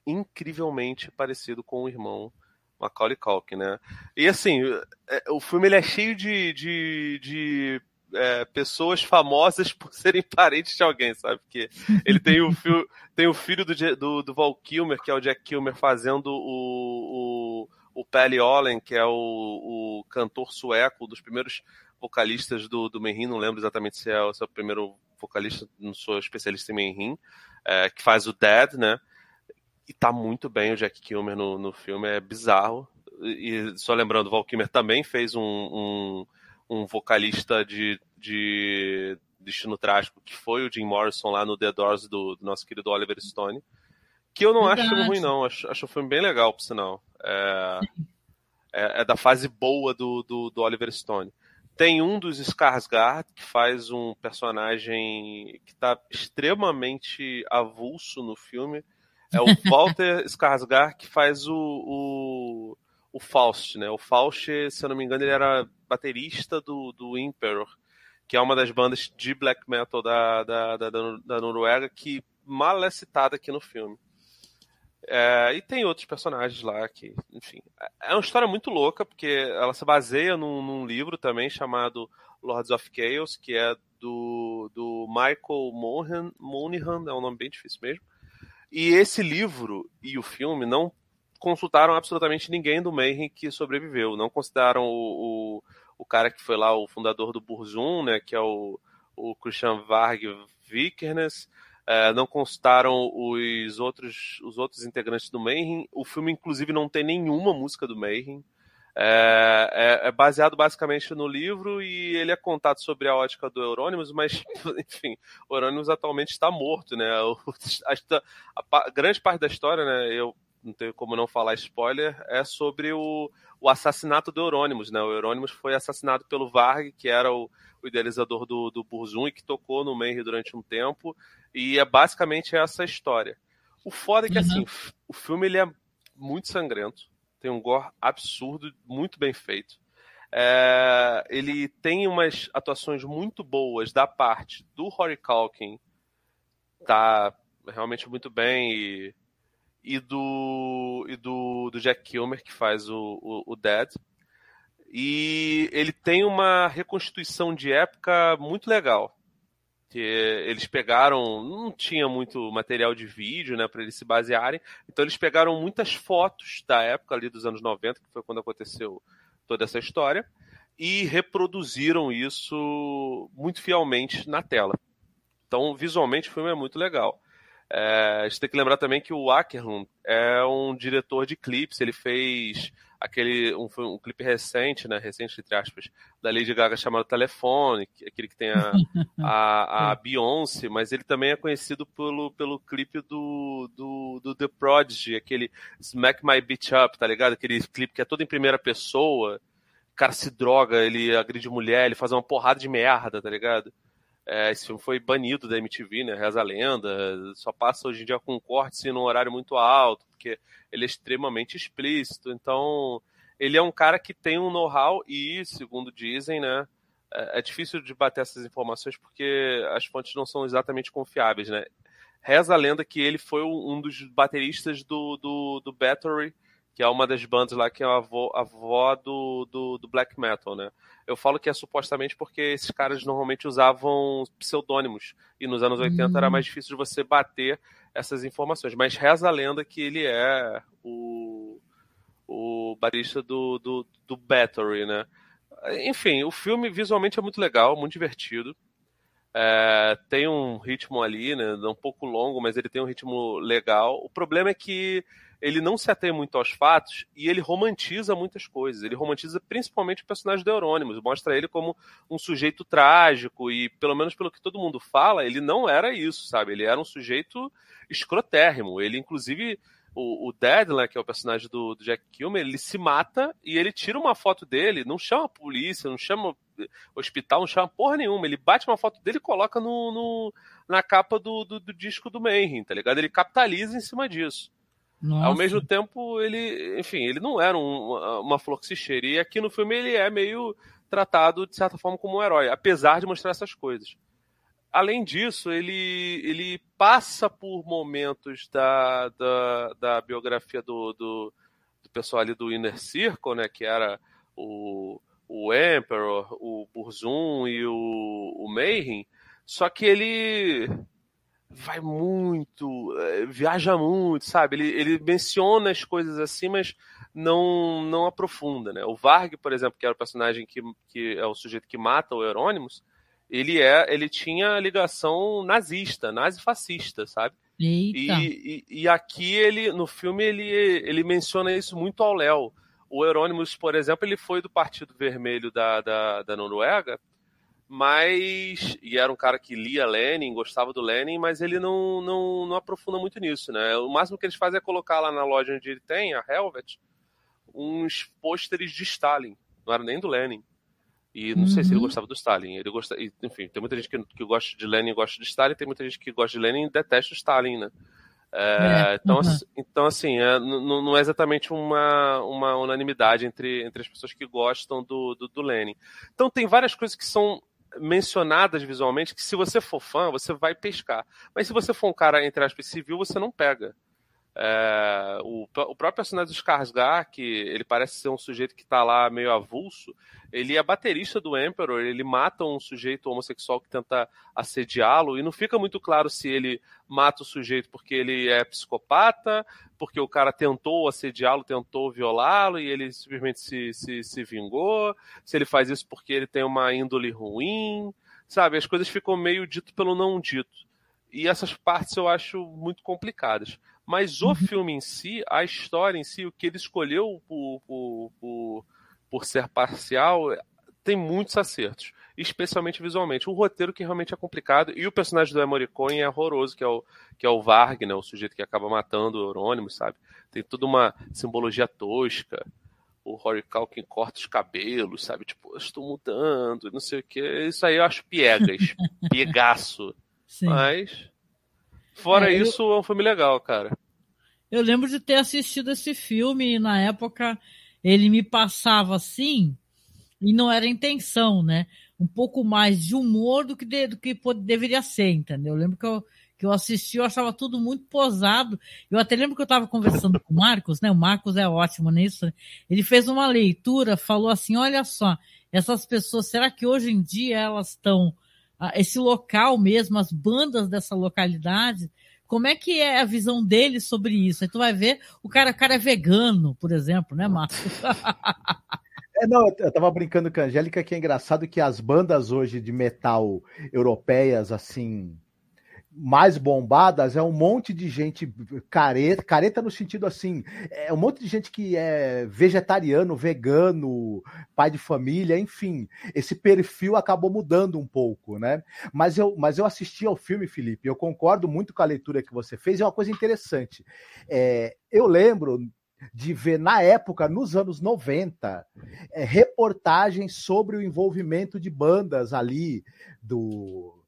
incrivelmente parecido com o irmão Macaulay Culkin, né? E assim, é, o filme ele é cheio de, de, de é, pessoas famosas por serem parentes de alguém, sabe? Porque ele tem o, fio, tem o filho do, do, do, Val Kilmer, que é o Jack Kilmer, fazendo o, o, o Pelle Ollen, que é o, o cantor sueco, dos primeiros vocalistas do, do Menhin, não lembro exatamente se é, se é o primeiro vocalista, não sou especialista em Menhin, é, que faz o Dead, né? E tá muito bem o Jack Kilmer no, no filme, é bizarro. E só lembrando, o Val Kilmer também fez um, um um vocalista de, de Destino Trágico, que foi o Jim Morrison lá no The Doors do, do nosso querido Oliver Stone. Que eu não Verdade. acho filme ruim, não. Acho, acho o filme bem legal, por sinal. É, é, é, da fase boa do, do, do Oliver Stone. Tem um dos Skarsgård, que faz um personagem que está extremamente avulso no filme. É o Walter Skarsgård que faz o, o, o Faust, né? O Faust, se eu não me engano, ele era baterista do, do Emperor, que é uma das bandas de black metal da, da, da, da Noruega, que mal é citada aqui no filme. É, e tem outros personagens lá que, enfim. É uma história muito louca, porque ela se baseia num, num livro também chamado Lords of Chaos, que é do, do Michael Mohan, Monahan, é um nome bem difícil mesmo. E esse livro e o filme não consultaram absolutamente ninguém do Mayhem que sobreviveu. Não consideraram o, o, o cara que foi lá, o fundador do Burzum, né, que é o, o Christian Varg Vikernes. É, não constaram os outros, os outros integrantes do Mayhem. O filme, inclusive, não tem nenhuma música do Mayhem. É, é, é, baseado basicamente no livro e ele é contado sobre a ótica do Eurônimos, mas, enfim, o Eurônimos atualmente está morto, né? O, a, a, a, grande parte da história, né? Eu não tenho como não falar spoiler, é sobre o, o assassinato do Eurônimos, né? O Eurônimos foi assassinado pelo Varg, que era o, o idealizador do, do Burzum e que tocou no Mayhem durante um tempo, e é basicamente essa história. O foda é que, assim, uhum. assim, o filme ele é muito sangrento, tem um gore absurdo, muito bem feito. É, ele tem umas atuações muito boas da parte do Rory Culkin, tá realmente muito bem, e, e, do, e do, do Jack Kilmer, que faz o, o, o Dead. E ele tem uma reconstituição de época muito legal que eles pegaram, não tinha muito material de vídeo, né, para eles se basearem, então eles pegaram muitas fotos da época ali dos anos 90, que foi quando aconteceu toda essa história, e reproduziram isso muito fielmente na tela. Então, visualmente, o filme é muito legal. É, a gente tem que lembrar também que o Ackerlund é um diretor de clipes, ele fez aquele um, um clipe recente, né, recente entre aspas, da Lady Gaga chamado Telefone, aquele que tem a, a, a Beyoncé, mas ele também é conhecido pelo, pelo clipe do, do, do The Prodigy, aquele Smack My Bitch Up, tá ligado? Aquele clipe que é todo em primeira pessoa, o cara se droga, ele agride mulher, ele faz uma porrada de merda, tá ligado? É, esse filme foi banido da MTV, né? Reza a lenda. Só passa hoje em dia com corte num horário muito alto, porque ele é extremamente explícito. Então, ele é um cara que tem um know-how e, segundo dizem, né? É, é difícil de bater essas informações porque as fontes não são exatamente confiáveis, né? Reza a lenda que ele foi um dos bateristas do, do, do Battery, que é uma das bandas lá que é a avó, a avó do, do, do, black metal, né? Eu falo que é supostamente porque esses caras normalmente usavam pseudônimos e nos anos 80 hum. era mais difícil de você bater essas informações. Mas reza a lenda que ele é o, o barista do, do, do Battery, né? Enfim, o filme visualmente é muito legal, muito divertido. É, tem um ritmo ali, né? Um pouco longo, mas ele tem um ritmo legal. O problema é que ele não se atém muito aos fatos e ele romantiza muitas coisas. Ele romantiza principalmente o personagem do Eurônimos, mostra ele como um sujeito trágico e, pelo menos pelo que todo mundo fala, ele não era isso, sabe? Ele era um sujeito escrotérrimo. Ele, inclusive, o, o Deadline, que é o personagem do, do, Jack Kilmer, ele se mata e ele tira uma foto dele, não chama a polícia, não chama hospital, não chama porra nenhuma. Ele bate uma foto dele e coloca no, no na capa do, do, do disco do Mayhem, tá ligado? Ele capitaliza em cima disso. Nossa. Ao mesmo tempo, ele, enfim, ele não era um, uma, uma flor que se cheira. E aqui no filme ele é meio tratado, de certa forma, como um herói, apesar de mostrar essas coisas. Além disso, ele, ele passa por momentos da, da, da biografia do, do, do, pessoal ali do Inner Circle, né, que era o, o Emperor, o Burzum e o, o Mayhem, só que ele vai muito, eh, viaja muito, sabe? Ele, ele menciona as coisas assim, mas não não aprofunda, né? O Varg, por exemplo, que era o personagem que, que é o sujeito que mata o Euronymous, ele é ele tinha ligação nazista, nazi-fascista, sabe? E, e, e, aqui ele no filme ele, ele menciona isso muito ao Léo. O Euronymous, por exemplo, ele foi do Partido Vermelho da, da, da Noruega mas e era um cara que lia Lenin, gostava do Lenin, mas ele não, não, não aprofunda muito nisso, né? O máximo que eles fazem é colocar lá na loja onde ele tem, a Helvet, uns pôsteres de Stalin, não era nem do Lenin. E não uhum. sei se ele uhum. gostava do Stalin. Ele gosta, enfim, tem muita gente que, que gosta de Lenin e gosta de Stalin, tem muita gente que gosta de Lenin e detesta o Stalin, né? É, é, então, uhum. então, assim, é, não, não, é exatamente uma, uma unanimidade entre, entre as pessoas que gostam do, do, do Lenin. Então, tem várias coisas que são mencionadas visualmente que se você for fã, você vai pescar. Mas se você for um cara, entre aspas, civil, você não pega. É, o, o, próprio do Skarsgård, que ele parece ser um sujeito que está lá meio avulso, ele é baterista do Emperor, ele mata um sujeito homossexual que tenta assediá-lo, e não fica muito claro se ele mata o sujeito porque ele é psicopata, porque o cara tentou assediá-lo, tentou violá-lo, e ele simplesmente se, se, se vingou, se ele faz isso porque ele tem uma índole ruim, sabe? As coisas ficam meio dito pelo não dito. E essas partes eu acho muito complicadas. Mas o uhum. filme em si, a história em si, o que ele escolheu por, por, por, por ser parcial, tem muitos acertos, especialmente visualmente. O roteiro que realmente é complicado e o personagem do Emoricone é horroroso, que é o que é o Varg, né, o sujeito que acaba matando o Eurônimo, sabe? Tem toda uma simbologia tosca. O Rory Calkin corta os cabelos, sabe? Tipo, estou mudando, não sei o que. Isso aí eu acho piegas, piegaço. Sim. Mas Fora é, isso, eu... é um filme legal, cara. Eu lembro de ter assistido esse filme e na época ele me passava assim, e não era intenção, né? Um pouco mais de humor do que, de, do que deveria ser, entendeu? Eu lembro que eu, que eu assisti, eu achava tudo muito posado. Eu até lembro que eu estava conversando com o Marcos, né? O Marcos é ótimo nisso. Né? Ele fez uma leitura, falou assim: olha só, essas pessoas, será que hoje em dia elas estão esse local mesmo, as bandas dessa localidade, como é que é a visão dele sobre isso? Aí tu vai ver, o cara, o cara é vegano, por exemplo, né, Marcos? É, não, eu tava brincando com a Angélica que é engraçado que as bandas hoje de metal europeias, assim, mais bombadas é um monte de gente careta, careta no sentido assim, é um monte de gente que é vegetariano, vegano, pai de família, enfim, esse perfil acabou mudando um pouco, né? Mas eu, mas eu assisti ao filme, Felipe, eu concordo muito com a leitura que você fez, é uma coisa interessante. É, eu lembro de ver na época, nos anos 90, é, reportagens sobre o envolvimento de bandas ali do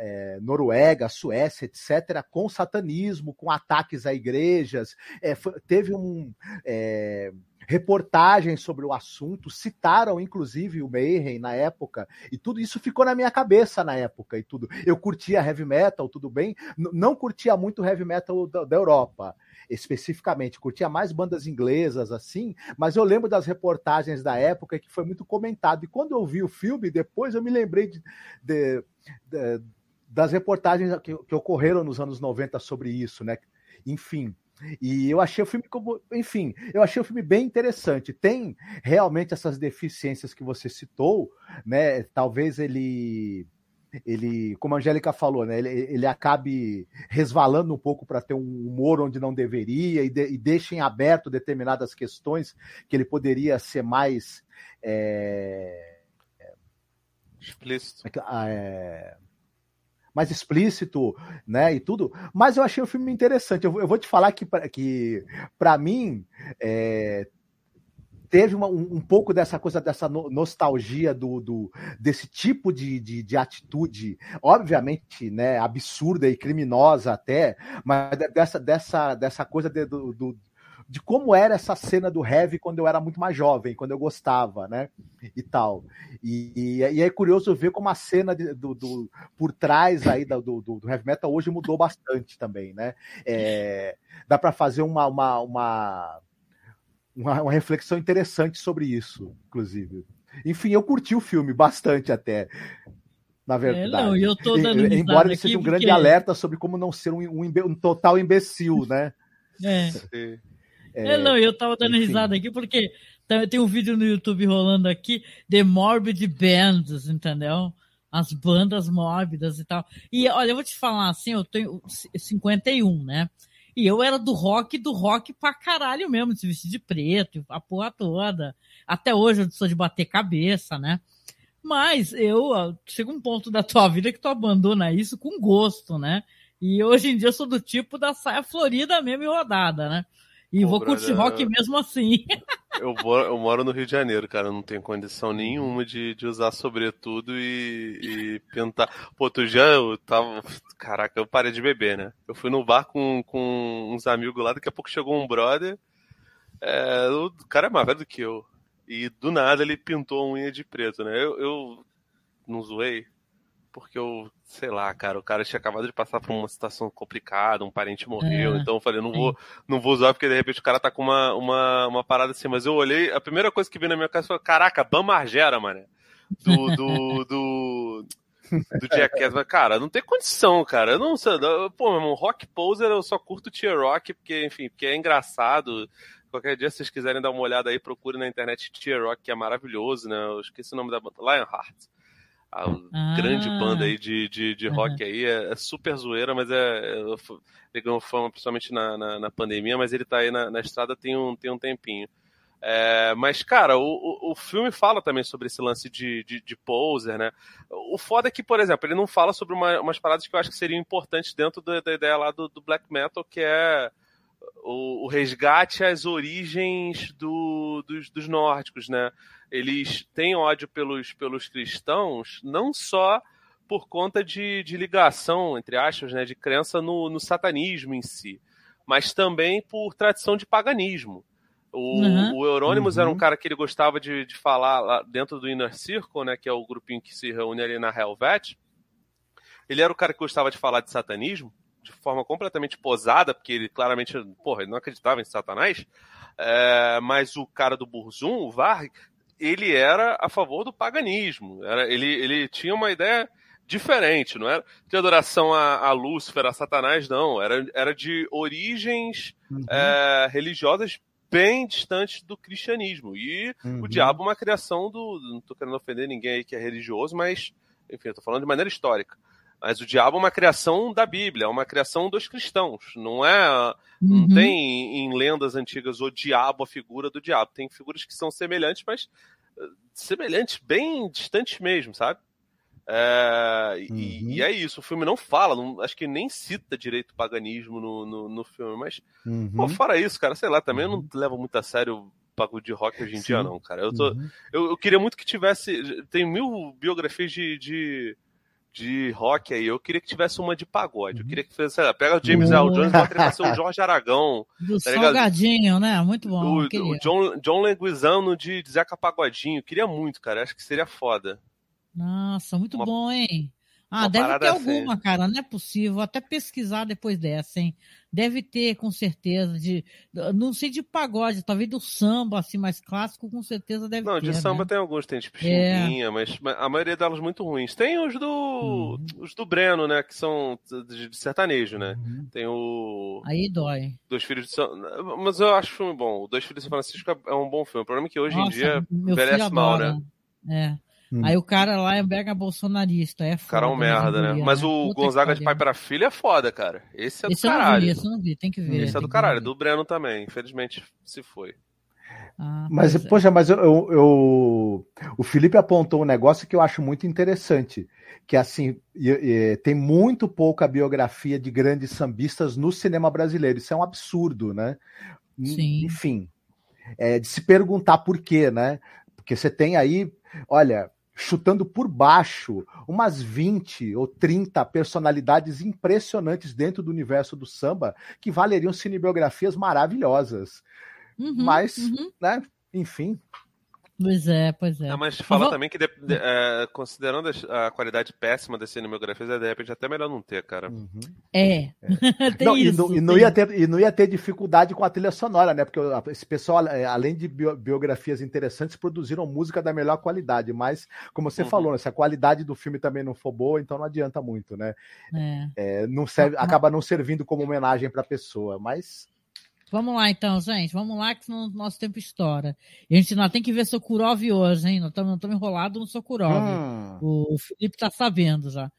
é, Noruega, Suécia, etc., com satanismo, com ataques a igrejas. É, foi, teve um. É, reportagens sobre o assunto, citaram inclusive o Mayhem na época, e tudo isso ficou na minha cabeça na época e tudo. Eu curtia heavy metal, tudo bem, não curtia muito heavy metal da, da Europa especificamente, curtia mais bandas inglesas assim, mas eu lembro das reportagens da época que foi muito comentado. E quando eu vi o filme, depois eu me lembrei de, de, de das reportagens que, que, ocorreram nos anos 90 sobre isso, né? Enfim. E eu achei o filme como, enfim, eu achei o filme bem interessante. Tem realmente essas deficiências que você citou, né? Talvez ele ele, como a Angélica falou, né, ele, ele acabe resvalando um pouco para ter um humor onde não deveria e, de, e deixa em aberto determinadas questões que ele poderia ser mais é, explícito. É, é mais explícito, né, e tudo. Mas eu achei o filme interessante. Eu, eu vou te falar que, que para mim, é, teve uma, um, um, pouco dessa coisa, dessa no, nostalgia do, do, desse tipo de, de, de, atitude, obviamente, né, absurda e criminosa até, mas dessa, dessa, dessa coisa de, do, do de como era essa cena do heavy quando eu era muito mais jovem, quando eu gostava, né? E tal. E, e, e é curioso ver como a cena de, do, do, por trás aí do, do, do, heavy metal hoje mudou bastante também, né? É, dá para fazer uma, uma, uma, uma, uma reflexão interessante sobre isso, inclusive. Enfim, eu curti o filme bastante até na verdade. É, não, eu tô dando Embora ele seja um porque... grande alerta sobre como não ser um, um, um total imbecil, né? É. É, é, não, eu tava dando enfim. risada aqui porque tem um vídeo no YouTube rolando aqui, The Morbid Bands, entendeu? As bandas mórbidas e tal. E olha, eu vou te falar assim, eu tenho 51, né? E eu era do rock, do rock pra caralho mesmo, de vestir de preto, a porra toda. Até hoje eu sou de bater cabeça, né? Mas eu, chega um ponto da tua vida que tu abandona isso com gosto, né? E hoje em dia eu sou do tipo da saia florida mesmo e rodada, né? E Pô, vou brother, curtir rock mesmo assim. Eu moro, eu moro no Rio de Janeiro, cara. Não tenho condição nenhuma de, de usar sobretudo e, e pintar. Pô, tu já eu tava. Caraca, eu parei de beber, né? Eu fui no bar com, com uns amigos lá, daqui a pouco chegou um brother. É, o cara é mais velho do que eu. E do nada ele pintou a unha de preto, né? Eu, eu não zoei. Porque eu, sei lá, cara, o cara tinha acabado de passar por uma situação complicada, um parente morreu, é. então eu falei, não vou, não vou usar porque de repente o cara tá com uma, uma, uma parada assim, mas eu olhei, a primeira coisa que veio na minha casa foi, caraca, Bam Margera, mano. Do, do, do, do Jackass, mas, cara, não tem condição, cara. Eu não sei. Pô, meu irmão, Rock Poser eu só curto Tier Rock, porque, enfim, porque é engraçado. Qualquer dia, se vocês quiserem dar uma olhada aí, procure na internet Tier Rock, que é maravilhoso, né? Eu esqueci o nome da banda. Lionheart. A ah. grande banda aí de, de, de rock uhum. aí. É, é, super zoeira, mas é. Ele ganhou fama principalmente na, na, na, pandemia, mas ele tá aí na, na estrada tem um, tem um tempinho. É, mas, cara, o, o, o, filme fala também sobre esse lance de, de, de, poser, né? O foda é que, por exemplo, ele não fala sobre uma, umas paradas que eu acho que seriam importantes dentro da, da ideia lá do, do, black metal, que é o, o resgate às origens do, dos, dos nórdicos, né? Eles têm ódio pelos, pelos cristãos, não só por conta de, de ligação, entre aspas, né, de crença no, no satanismo em si, mas também por tradição de paganismo. O, uhum. o Euronymous uhum. era um uhum. cara que ele gostava de, de falar lá dentro do Inner Circle, né, que é o grupinho que se reúne ali na Helvet. Ele era o cara que gostava de falar de satanismo de forma completamente posada, porque ele claramente, porra, ele não acreditava em Satanás. É, mas o cara do Burzum, o Varg, ele era a favor do paganismo. Era, ele, ele tinha uma ideia diferente, não era de adoração a, a Lúcifer, a Satanás, não. Era, era de origens uhum. é, religiosas bem distante do cristianismo. E uhum. o diabo é uma criação do. Não estou querendo ofender ninguém aí que é religioso, mas, enfim, eu tô falando de maneira histórica. Mas o diabo é uma criação da Bíblia, é uma criação dos cristãos. Não é. Não uhum. tem em lendas antigas o diabo, a figura do diabo. Tem figuras que são semelhantes, mas eh, semelhantes, bem distantes mesmo, sabe? É, uhum. e, e, é isso, o filme não fala, não, acho que nem cita direito o paganismo no, no, no filme, mas uhum. pô, fora isso, cara, sei lá, também eu não uhum. levo muito a sério o bagulho de rock hoje em Sim. dia, não, cara. Eu, tô, uhum. eu, eu, queria muito que tivesse. Tem mil biografias de, de, de rock aí, eu queria que tivesse uma de pagode. Eu queria que fizesse, sei lá, pega o James Earl Jones e pra ser o Jorge Aragão. Do tá Salgadinho, né? Muito bom. O, o John, John Leguizamo de, de Zeca Pagodinho. Queria muito, cara. Acho que seria foda. Nossa, muito uma, bom, hein? Ah, deve ter alguma, assim. cara, não é possível. Vou até pesquisar depois dessa, hein? Deve ter, com certeza. De, não sei de pagode, talvez do samba, assim, mais clássico, com certeza deve não, ter. Não, de samba né? tem alguns, tem tipo Chimbinha, é. mas a maioria delas muito ruins. Tem os do. Uhum. Os do Breno, né? Que são de, sertanejo, né? Uhum. Tem o. Aí dói. Dois Filhos de São. Mas eu acho filme bom. O Dois Filhos de São Francisco é um bom filme. O problema é que hoje Nossa, em dia envelhece mal, né? É. Hum. Aí o cara lá é mega bolsonarista, é foda. O cara é um merda, né? Mas o Puta Gonzaga de pai para filho é foda, cara. Esse é do esse caralho. Eu não vi, esse eu não vi, tem que ver. Esse é do caralho, é do Breno também. Infelizmente se foi. Ah, mas, é. poxa, mas eu, eu, eu, o Felipe apontou um negócio que eu acho muito interessante, que assim, tem muito pouca biografia de grandes sambistas no cinema brasileiro. Isso é um absurdo, né? Sim. Enfim, é de se perguntar por quê, né? Porque você tem aí, olha, chutando por baixo umas 20 ou 30 personalidades impressionantes dentro do universo do samba que valeriam cinebiografias maravilhosas. Uhum, Mas, uhum. né, enfim, Pois é, pois é. mas fala vou... também que, de, de, é, considerando a qualidade péssima das cinematografias, é de repente até melhor não ter, cara. Uhum. É. é. não, isso, e, não, e, não ia ter, e não ia ter dificuldade com a trilha sonora, né? Porque esse pessoal, é, além de biografias interessantes, produziram música da melhor qualidade. Mas, como você uhum. falou, né, se a qualidade do filme também não for boa, então não adianta muito, né? É. é não serve, acaba não servindo como homenagem para a pessoa. Mas Vamos lá então, gente. Vamos lá que senão o nosso tempo estoura. E a gente ainda tem que ver Sokurov hoje, hein? Nós estamos enrolados no Sokurov. Hum. O, o Felipe está sabendo já.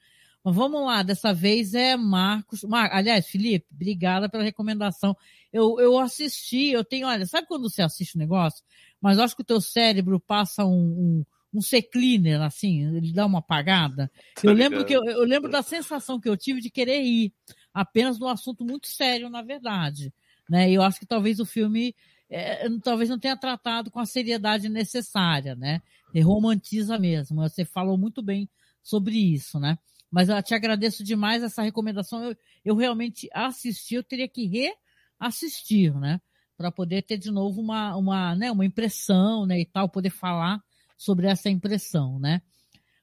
Mas vamos lá, dessa vez é Marcos. Mar... Aliás, Felipe, obrigada pela recomendação. Eu, eu assisti, eu tenho, olha, sabe quando você assiste um negócio, mas eu acho que o teu cérebro passa um, um, um C-cleaner, assim, ele dá uma apagada. Tá eu lembro, que eu, eu lembro da sensação que eu tive de querer ir, apenas num assunto muito sério, na verdade. Né? Eu acho que talvez o filme é, talvez não tenha tratado com a seriedade necessária, né? E romantiza mesmo. Você falou muito bem sobre isso, né? Mas eu te agradeço demais essa recomendação. Eu, eu realmente assisti, eu teria que reassistir, né? Para poder ter de novo uma, uma, né, uma impressão, né? E tal, poder falar sobre essa impressão, né?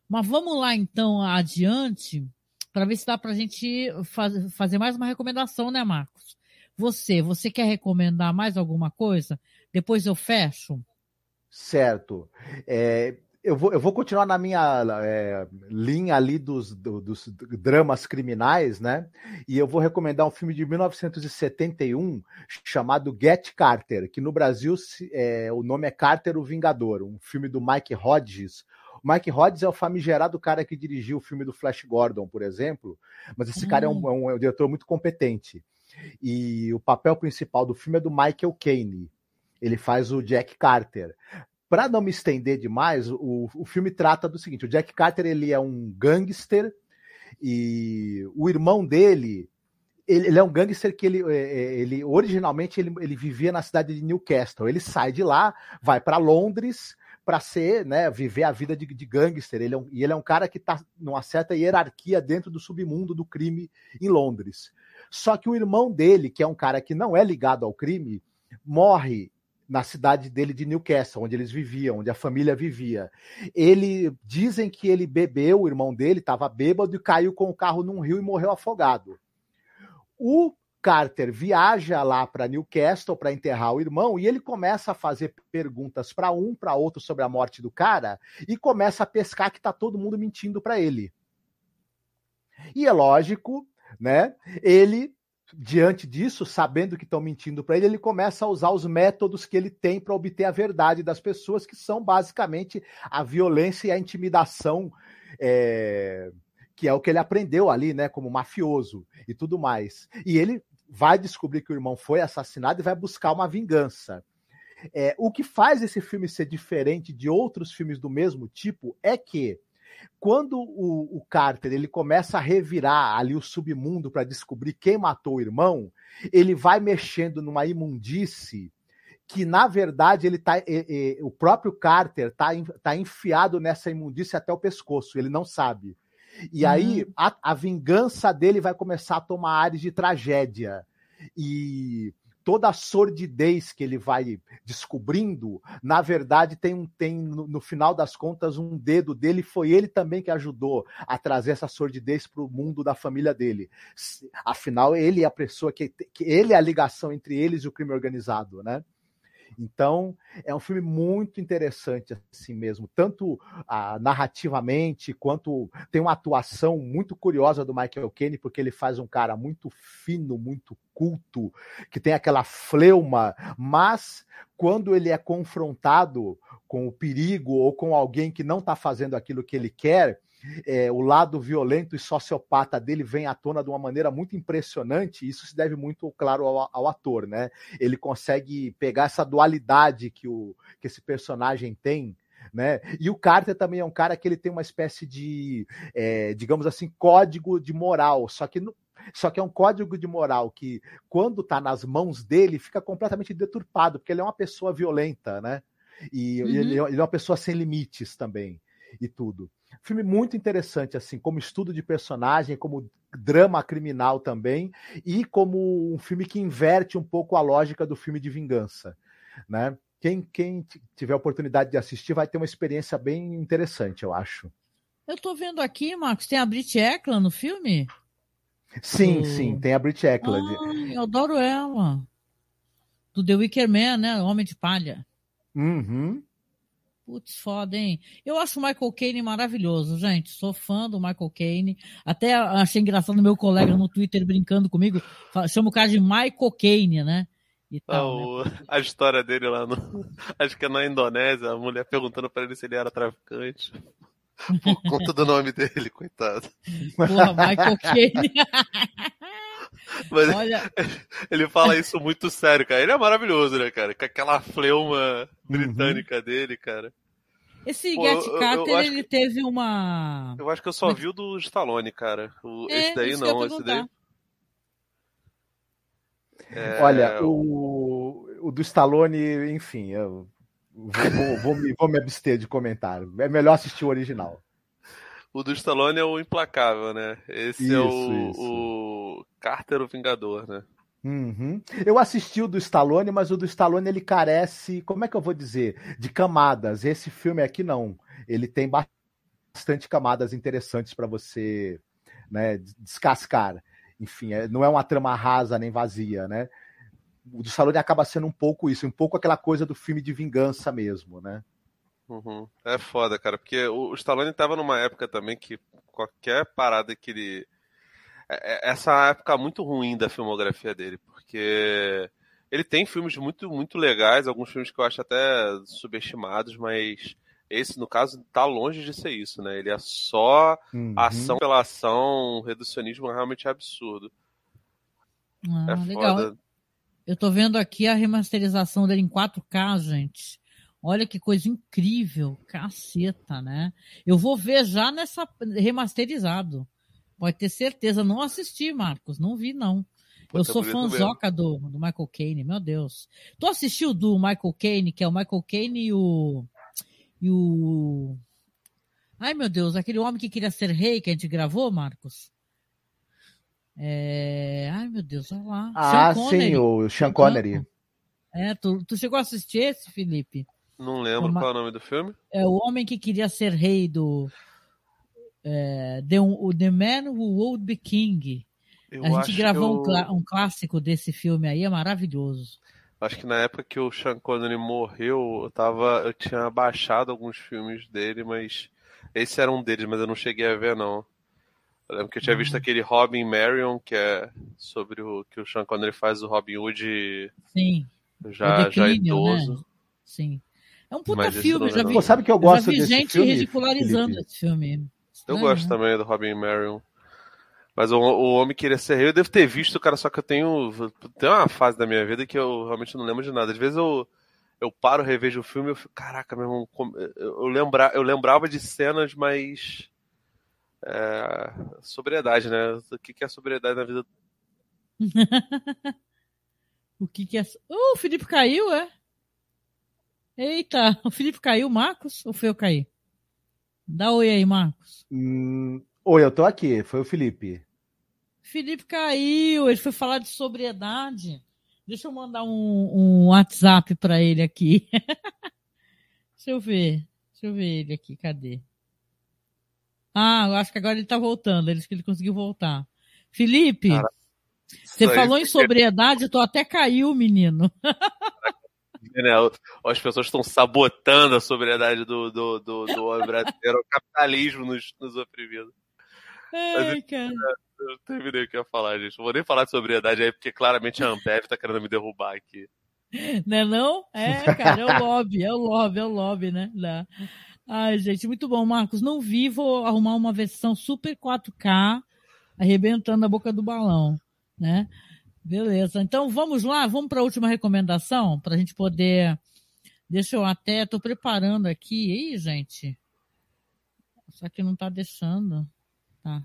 Mas vamos lá então adiante para ver se dá para a gente faz, fazer mais uma recomendação, né, Marcos? Você, você quer recomendar mais alguma coisa? Depois eu fecho. Certo. É, eu, vou, eu vou continuar na minha é, linha ali dos, do, dos dramas criminais, né? E eu vou recomendar um filme de 1971 chamado Get Carter, que no Brasil é, o nome é Carter o Vingador, um filme do Mike Hodges, o Mike Hodges é o famigerado cara que dirigiu o filme do Flash Gordon, por exemplo, mas esse cara é um, é, um, é um, diretor muito competente. E o papel principal do filme é do Michael Caine. Ele faz o Jack Carter. Para não me estender demais, o, o filme trata do seguinte: o Jack Carter ele é um gangster e o irmão dele ele, ele, é um gangster que ele, é, é, ele originalmente ele, ele vivia na cidade de Newcastle. Ele sai de lá, vai para Londres para ser, né, viver a vida de, de gangster. Ele é um, e ele é um cara que está numa certa hierarquia dentro do submundo do crime em Londres. Só que o irmão dele, que é um cara que não é ligado ao crime, morre na cidade dele de Newcastle, onde eles viviam, onde a família vivia. Ele dizem que ele bebeu, o irmão dele estava bêbado e caiu com o carro num rio e morreu afogado. O Carter viaja lá para Newcastle para enterrar o irmão e ele começa a fazer perguntas para um, para outro sobre a morte do cara e começa a pescar que tá todo mundo mentindo para ele. E é lógico, né? Ele diante disso, sabendo que estão mentindo para ele, ele começa a usar os métodos que ele tem para obter a verdade das pessoas, que são basicamente a violência e a intimidação. É que é o que ele aprendeu ali, né, como mafioso e tudo mais. E ele vai descobrir que o irmão foi assassinado e vai buscar uma vingança. É, o que faz esse filme ser diferente de outros filmes do mesmo tipo é que quando o, o Carter ele começa a revirar ali o submundo para descobrir quem matou o irmão, ele vai mexendo numa imundície que na verdade ele tá, o próprio Carter tá, tá enfiado nessa imundície até o pescoço, ele não sabe. E uhum. aí a, a vingança dele vai começar a tomar áreas de tragédia. E toda a sordidez que ele vai descobrindo, na verdade, tem, tem no, no, final das contas um dedo dele, foi ele também que ajudou a trazer essa sordidez para o mundo da família dele. Afinal, ele é a pessoa que, que ele é a ligação entre eles e o crime organizado, né? Então, é um filme muito interessante, assim mesmo, tanto ah, narrativamente, quanto tem uma atuação muito curiosa do Michael Caine, porque ele faz um cara muito fino, muito culto, que tem aquela fleuma, mas quando ele é confrontado com o perigo ou com alguém que não está fazendo aquilo que ele quer, é, o lado violento e sociopata dele vem à tona de uma maneira muito impressionante. E isso se deve muito, claro, ao, ao, ator, né? Ele consegue pegar essa dualidade que, o, que esse personagem tem. Né? E o Carter também é um cara que ele tem uma espécie de, é, digamos assim, código de moral, só que no, só que é um código de moral que, quando está nas mãos dele, fica completamente deturpado, porque ele é uma pessoa violenta, né? E uhum. ele, ele, é uma pessoa sem limites também, e tudo. Filme muito interessante, assim, como estudo de personagem, como drama criminal também, e como um filme que inverte um pouco a lógica do filme de vingança, né? Quem, quem tiver oportunidade de assistir vai ter uma experiência bem interessante, eu acho. Eu tô vendo aqui, Marcos, tem a Brit Eklund no filme? Sim, sim, tem a Brit Eklund. Ai, eu adoro ela. Do The Wicker Man, né? Homem de Palha. Uhum. Putz, foda, hein? Eu acho o Michael Caine maravilhoso, gente. Sou fã do Michael Caine. Até achei engraçado meu colega no Twitter brincando comigo. Chama o cara de Michael Caine, né? E tal, né? A história dele lá no. Acho que é na Indonésia, a mulher perguntando pra ele se ele era traficante. Por conta do nome dele, coitado. Porra, Michael Caine. Mas Olha... ele fala isso muito sério, cara. Ele é maravilhoso, né, cara? Com aquela fleuma britânica uhum. dele, cara. Esse Pô, Get Carter, eu, eu ele que... teve uma. Eu acho que eu só vi o do Stallone, cara. O... É, esse daí não, esse daí. É... Olha, o, o do Stallone, enfim, eu vou, vou, vou, me, vou me abster de comentário. É melhor assistir o original. O do Stallone é o implacável, né? Esse isso, é o, o Carter o Vingador, né? Uhum. Eu assisti o do Stallone, mas o do Stallone ele carece, como é que eu vou dizer, de camadas. Esse filme aqui não. Ele tem bastante camadas interessantes para você né, descascar. Enfim, é, não é uma trama rasa nem vazia, né? O do Stallone acaba sendo um pouco isso, um pouco aquela coisa do filme de vingança mesmo, né? Uhum. É foda, cara, porque o, o Stallone tava numa época também que qualquer parada que ele. É, é, essa época muito ruim da filmografia dele, porque ele tem filmes muito, muito legais, alguns filmes que eu acho até subestimados, mas esse, no caso, tá longe de ser isso, né? Ele é só uhum. ação pela ação, um reducionismo realmente absurdo. Ah, é legal. Foda. Eu tô vendo aqui a remasterização dele em 4K, gente. Olha que coisa incrível, caceta, né? Eu vou ver já nessa remasterizado. Pode ter certeza. Não assisti, Marcos, não vi não. eu sou fãzoca do, do Michael Caine, meu Deus. Tu assistiu do Michael Caine, que é o Michael Caine e o e o Ai, meu Deus, aquele homem que queria ser rei que a gente gravou, Marcos? É... Ai, meu Deus, olha lá. Ah, sim, o Sean Connery. É, tu, tu chegou a assistir esse, Felipe? Não lembro Uma... qual é o nome do filme. É o homem que queria ser rei do. É, the, the Man Who Would Be King. Eu a gente gravou eu... um, um, clássico desse filme aí, é maravilhoso. Acho que na época que o Sean Connery morreu, eu tava. Eu tinha baixado alguns filmes dele, mas. Esse era um deles, mas eu não cheguei a ver, não. Eu lembro que eu tinha visto uhum. aquele Robin Marion, que é sobre o que o Sean Connery faz o Robin Hood Sim. já, declínio, já idoso. Né? Sim. É um puta filme, já vi, Pô, sabe que eu gosto já vi desse gente filme, ridicularizando Felipe? esse filme. Eu gosto né? também do Robin Marion. Mas o, o Homem Queria Ser Rei, eu devo ter visto, cara, só que eu tenho. Tem uma fase da minha vida que eu realmente não lembro de nada. Às vezes eu, eu paro, revejo o filme e eu fico, caraca, meu irmão, eu, lembra, eu lembrava de cenas, mas. É, sobriedade, né? O que, que é sobriedade na vida? o que, que é. Uh, o Felipe caiu, é? Eita, o Felipe caiu, Marcos? Ou foi eu cair? Dá oi aí, Marcos. Hum, oi, eu tô aqui, foi o Felipe. Felipe caiu, ele foi falar de sobriedade. Deixa eu mandar um, um WhatsApp para ele aqui. Deixa eu ver. Deixa eu ver ele aqui, cadê? Ah, eu acho que agora ele tá voltando. Ele disse que ele conseguiu voltar. Felipe, Cara, você falou em sobriedade, eu tô até caiu, menino. né? As pessoas estão sabotando a sobriedade do, do, do, do homem brasileiro, o capitalismo nos, nos oprimindo. Ai, cara. Eu, eu terminei o que eu ia falar, gente. Não vou nem falar de sobriedade aí, porque claramente a Ambev tá querendo me derrubar aqui. Não é não? É, cara, é o lobby, é o lobby, é o lobby, né? Não. Ai, gente, muito bom, Marcos. Não vi, vou arrumar uma versão super 4K, arrebentando a boca do balão, né? Beleza. Então vamos lá, vamos para a última recomendação, para a gente poder. Deixa eu até, estou preparando aqui. Ih, gente. Só que não está deixando. Tá.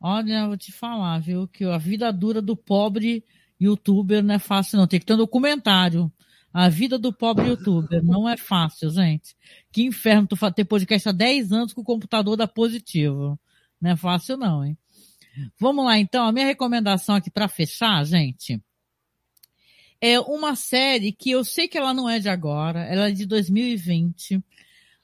Olha, vou te falar, viu, que a vida dura do pobre youtuber não é fácil, não. Tem que ter um documentário. A vida do pobre youtuber não é fácil, gente. Que inferno tu ter podcast há 10 anos com o computador da positivo. Não é fácil, não, hein? Vamos lá, então. A minha recomendação aqui para fechar, gente, é uma série que eu sei que ela não é de agora, ela é de 2020,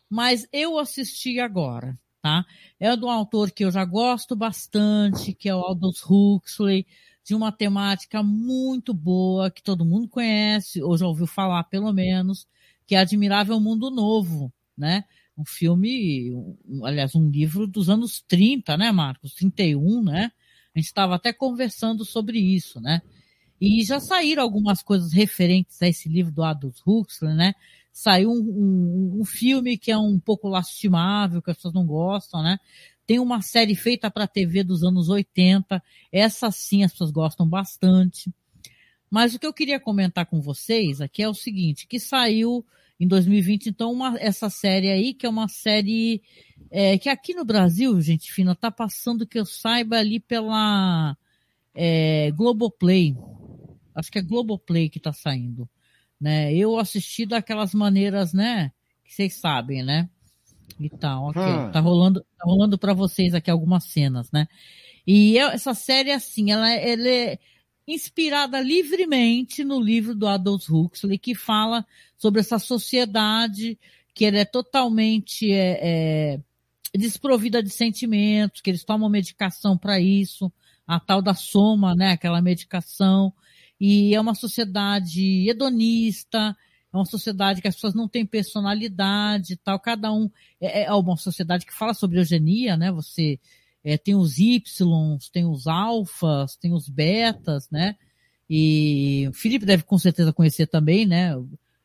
mas eu assisti agora, tá? É de um autor que eu já gosto bastante, que é o Aldous Huxley, de uma temática muito boa, que todo mundo conhece, ou já ouviu falar pelo menos, que é Admirável Mundo Novo, né? Um filme, um, aliás, um livro dos anos 30, né, Marcos? 31, né? A gente estava até conversando sobre isso, né? E já saíram algumas coisas referentes a esse livro do Aldous Huxley, né? Saiu um, um, um, filme que é um pouco lastimável, que as pessoas não gostam, né? Tem uma série feita para TV dos anos 80, essa sim as pessoas gostam bastante. Mas o que eu queria comentar com vocês aqui é o seguinte, que saiu em 2020. Então, uma, essa série aí, que é uma série é, que aqui no Brasil, gente fina, tá passando que eu saiba ali pela é, Globoplay. Acho que é Globoplay que tá saindo. Né? Eu assisti daquelas maneiras, né? Que vocês sabem, né? E tal, ok. Hum. Tá rolando, tá rolando para vocês aqui algumas cenas, né? E essa série, assim, ela, ela é inspirada livremente no livro do Aldous Huxley, que fala sobre essa sociedade que ela é totalmente é, é, desprovida de sentimentos, que eles tomam medicação para isso, a tal da soma, né, aquela medicação, e é uma sociedade hedonista, é uma sociedade que as pessoas não têm personalidade tal, cada um é, é uma sociedade que fala sobre eugenia, né? Você é, tem os Y, tem os alfas, tem os betas, né? E o Felipe deve com certeza conhecer também, né?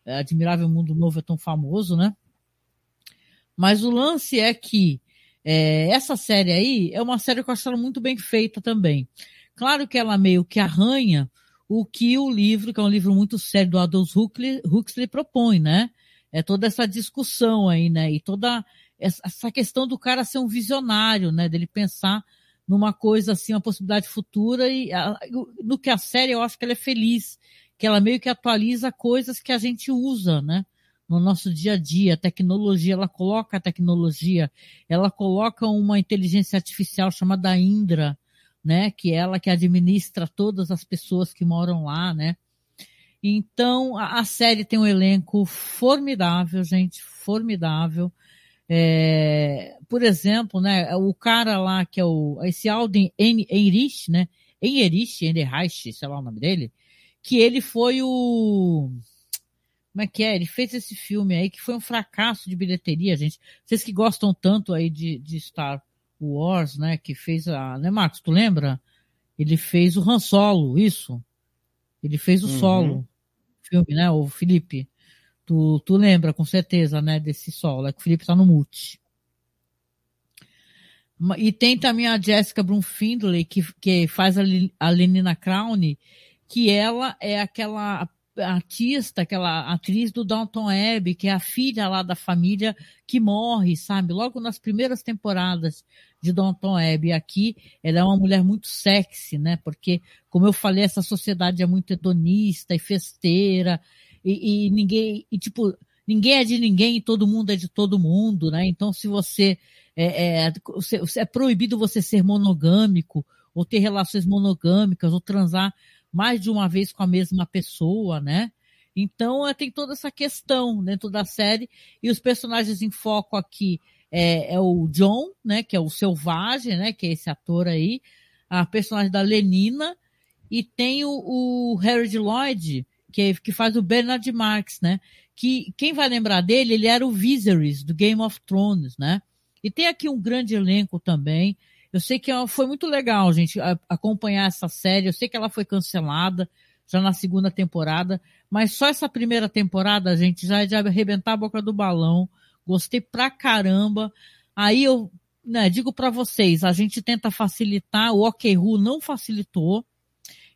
Admirável Mundo Novo é tão famoso, né? Mas o lance é que é, essa série aí é uma série que eu acho muito bem feita também. Claro que ela meio que arranha o que o livro, que é um livro muito sério do Aldous Huxley, Huxley propõe, né? É toda essa discussão aí, né? E toda essa questão do cara ser um visionário, né? Dele pensar numa coisa assim, uma possibilidade futura e a, no que a série eu acho que ela é feliz, que ela meio que atualiza coisas que a gente usa, né? No nosso dia a dia, a tecnologia, ela coloca a tecnologia, ela coloca uma inteligência artificial chamada Indra, né? Que é ela que administra todas as pessoas que moram lá, né? Então, a, a série tem um elenco formidável, gente, formidável. É, por exemplo, né, o cara lá que é o, esse Alden Enrich, né, Enrich, Enrich, sei lá o nome dele, que ele foi o, como é que é? Ele fez esse filme aí que foi um fracasso de bilheteria, gente. Vocês que gostam tanto aí de, de Star Wars, né? Que fez a. Né, Marcos? Tu lembra? Ele fez o Han Solo, isso. Ele fez o uhum. solo filme, né? O Felipe. Tu, tu lembra com certeza, né? Desse solo. É que o Felipe tá no mute. E tem também a Jessica Brunfindley, que, que faz a, a Lenina Crown, que ela é aquela artista, aquela atriz do Downton Abbey, que é a filha lá da família que morre, sabe? Logo nas primeiras temporadas de Downton Abbey. Aqui, ela é uma mulher muito sexy, né? Porque, como eu falei, essa sociedade é muito hedonista e festeira, e, e ninguém, e tipo, ninguém é de ninguém e todo mundo é de todo mundo, né? Então, se você é, é, é proibido você ser monogâmico, ou ter relações monogâmicas, ou transar mais de uma vez com a mesma pessoa, né? Então é, tem toda essa questão dentro da série e os personagens em foco aqui é, é, o John, né? Que é o selvagem, né? Que é esse ator aí, a personagem da Lenina e tem o, o Harold Lloyd que, que faz o Bernard Marx, né? Que quem vai lembrar dele, ele era o Viserys do Game of Thrones, né? E tem aqui um grande elenco também. Eu sei que foi muito legal, gente, acompanhar essa série. Eu sei que ela foi cancelada já na segunda temporada, mas só essa primeira temporada, gente, já é de arrebentar a boca do balão. Gostei pra caramba. Aí eu né, digo para vocês, a gente tenta facilitar, o OKRU não facilitou.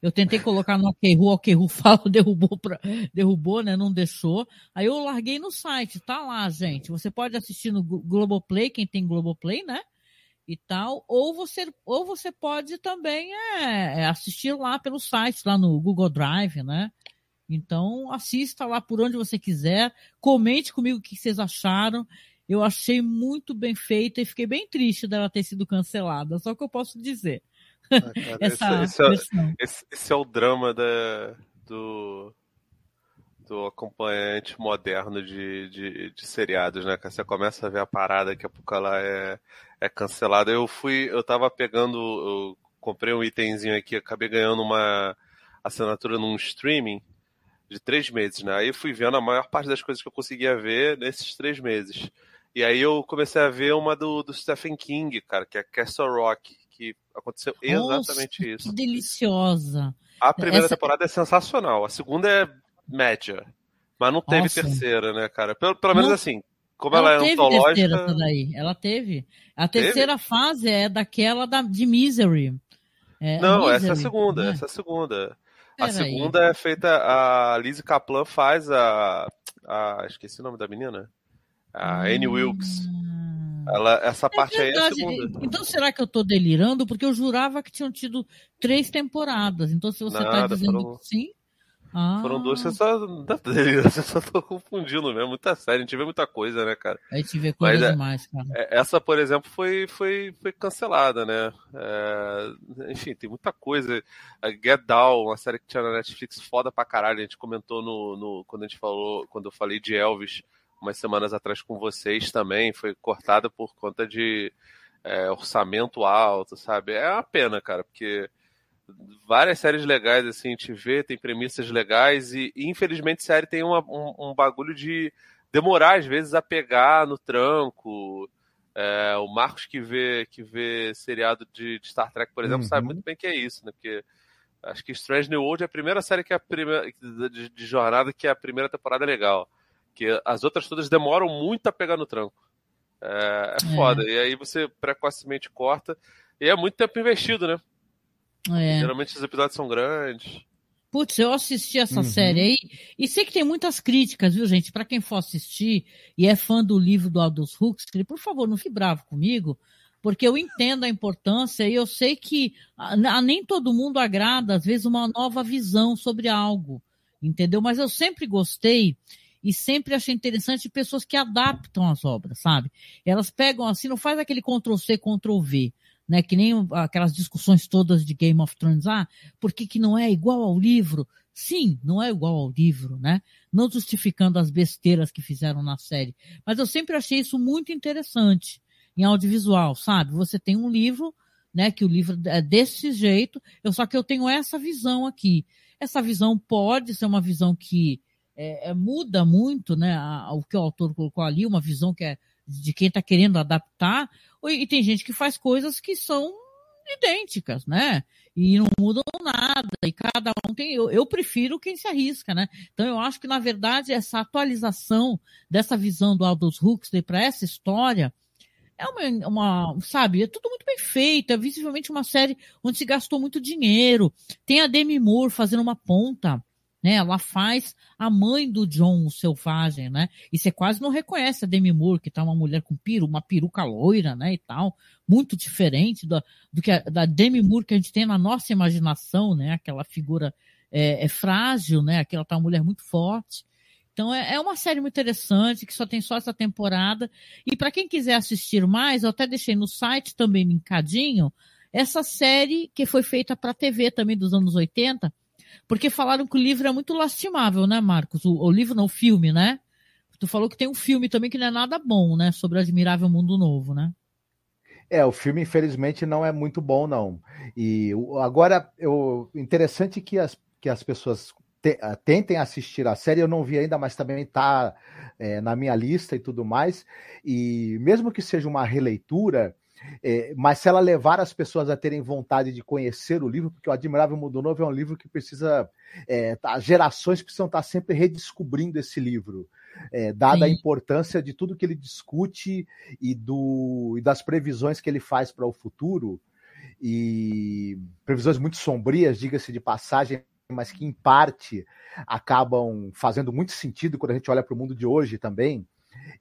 Eu tentei colocar no OKRU, OKRU fala, derrubou, pra, derrubou, né, não deixou. Aí eu larguei no site, tá lá, gente. Você pode assistir no Globoplay, quem tem Globoplay, né? e tal, ou você, ou você pode também é, é, assistir lá pelo site, lá no Google Drive, né? Então, assista lá por onde você quiser, comente comigo o que vocês acharam. Eu achei muito bem feita e fiquei bem triste dela ter sido cancelada, só que eu posso dizer. Ah, cara, Essa esse, esse, é, esse, esse, é, o drama da, do, do acompanhante moderno de, de, de, seriados, né? Que você começa a ver a parada, daqui a pouco ela é, é cancelada. Eu fui, eu tava pegando, eu comprei um itemzinho aqui, acabei ganhando uma assinatura num streaming de três meses, né? Aí eu fui vendo a maior parte das coisas que eu conseguia ver nesses três meses. E aí eu comecei a ver uma do, do Stephen King, cara, que é Castle Rock, que aconteceu exatamente Nossa, isso. Que deliciosa. A primeira Essa... temporada é sensacional, a segunda é média. Mas não teve Nossa. terceira, né, cara? Pelo, pelo menos não, assim, como ela, ela é antológica. Terceira, daí. Ela teve. A terceira teve? fase é daquela da, de Misery. É, não, Misery, essa é a segunda, né? essa é a segunda. Pera a segunda aí. é feita. A Lizzie Kaplan faz a. a esqueci o nome da menina. A. Annie Wilkes. Ela, essa é parte aí é a segunda. Então será que eu tô delirando? Porque eu jurava que tinham tido três temporadas. Então se você tá Nada, tá dizendo foram... que sim. Ah. Foram duas, você só, você só tô confundindo mesmo. Muita série, a gente vê muita coisa, né, cara? A gente vê coisa Mas, é, demais, cara. É, essa, por exemplo, foi, foi, foi cancelada, né? É, enfim, tem muita coisa. A Get Down, uma série que tinha na Netflix foda pra caralho. A gente comentou no, no, quando a gente falou, quando eu falei de Elvis umas semanas atrás com vocês também, foi cortada por conta de é, orçamento alto, sabe? É uma pena, cara, porque várias séries legais, assim, a gente vê, tem premissas legais e, e infelizmente a série tem uma, um, um, bagulho de demorar, às vezes, a pegar no tranco. É, o Marcos que vê, que vê seriado de, de Star Trek, por exemplo, uhum. sabe muito bem que é isso, né? Porque acho que Strange New World é a primeira série que é a primeira, de, de jornada que é a primeira temporada legal. Que as outras todas demoram muito a pegar no tranco. É, é foda. É. E aí você precocemente corta. E é muito tempo investido, né? É. Geralmente os episódios são grandes. Putz, eu assisti essa uhum. série aí e sei que tem muitas críticas, viu, gente? Para quem for assistir e é fã do livro do Aldous Huxley, por favor, não fique bravo comigo, porque eu entendo a importância e eu sei que a, a, nem todo mundo agrada, às vezes, uma nova visão sobre algo, entendeu? Mas eu sempre gostei e sempre achei interessante pessoas que adaptam as obras, sabe? Elas pegam assim, não faz aquele Ctrl-C, Ctrl-V né? Que nem aquelas discussões todas de Game of Thrones, ah, por que, que não é igual ao livro? Sim, não é igual ao livro, né? Não justificando as besteiras que fizeram na série. Mas eu sempre achei isso muito interessante em audiovisual, sabe? Você tem um livro, né? Que o livro é desse jeito, eu só que eu tenho essa visão aqui. Essa visão pode ser uma visão que é, é, muda muito, né? A, o que o autor colocou ali, uma visão que é de quem está querendo adaptar, e tem gente que faz coisas que são idênticas, né? E não mudam nada, e cada um tem. Eu, eu prefiro quem se arrisca, né? Então eu acho que, na verdade, essa atualização dessa visão do Aldous Huxley para essa história é uma, uma, sabe, é tudo muito bem feito, é visivelmente uma série onde se gastou muito dinheiro. Tem a Demi Moore fazendo uma ponta né? Ela faz a mãe do John, o selvagem, né? E você quase não reconhece a Demi Moore, que tá uma mulher com peru, uma peruca loira, né? E tal, muito diferente do, do que a, da Demi Moore que a gente tem na nossa imaginação, né? Aquela figura é, é frágil, né? Aquela tá uma mulher muito forte. Então é, é uma série muito interessante que só tem só essa temporada. E para quem quiser assistir mais, eu até deixei no site também linkadinho essa série que foi feita para TV também dos anos 80 porque falaram que o livro é muito lastimável, né, Marcos? O, o livro não, o filme, né? Tu falou que tem um filme também que não é nada bom, né? Sobre o Admirável Mundo Novo, né? É, o filme infelizmente não é muito bom, não. E agora, interessante que as, que as pessoas te, tentem assistir a série, eu não vi ainda, mas também está é, na minha lista e tudo mais. E mesmo que seja uma releitura, é, mas se ela levar as pessoas a terem vontade de conhecer o livro, porque o Admirável Mundo Novo é um livro que precisa. É, tá, gerações precisam estar sempre redescobrindo esse livro, é, dada Sim. a importância de tudo que ele discute e, do, e das previsões que ele faz para o futuro. E previsões muito sombrias, diga-se de passagem, mas que em parte acabam fazendo muito sentido quando a gente olha para o mundo de hoje também.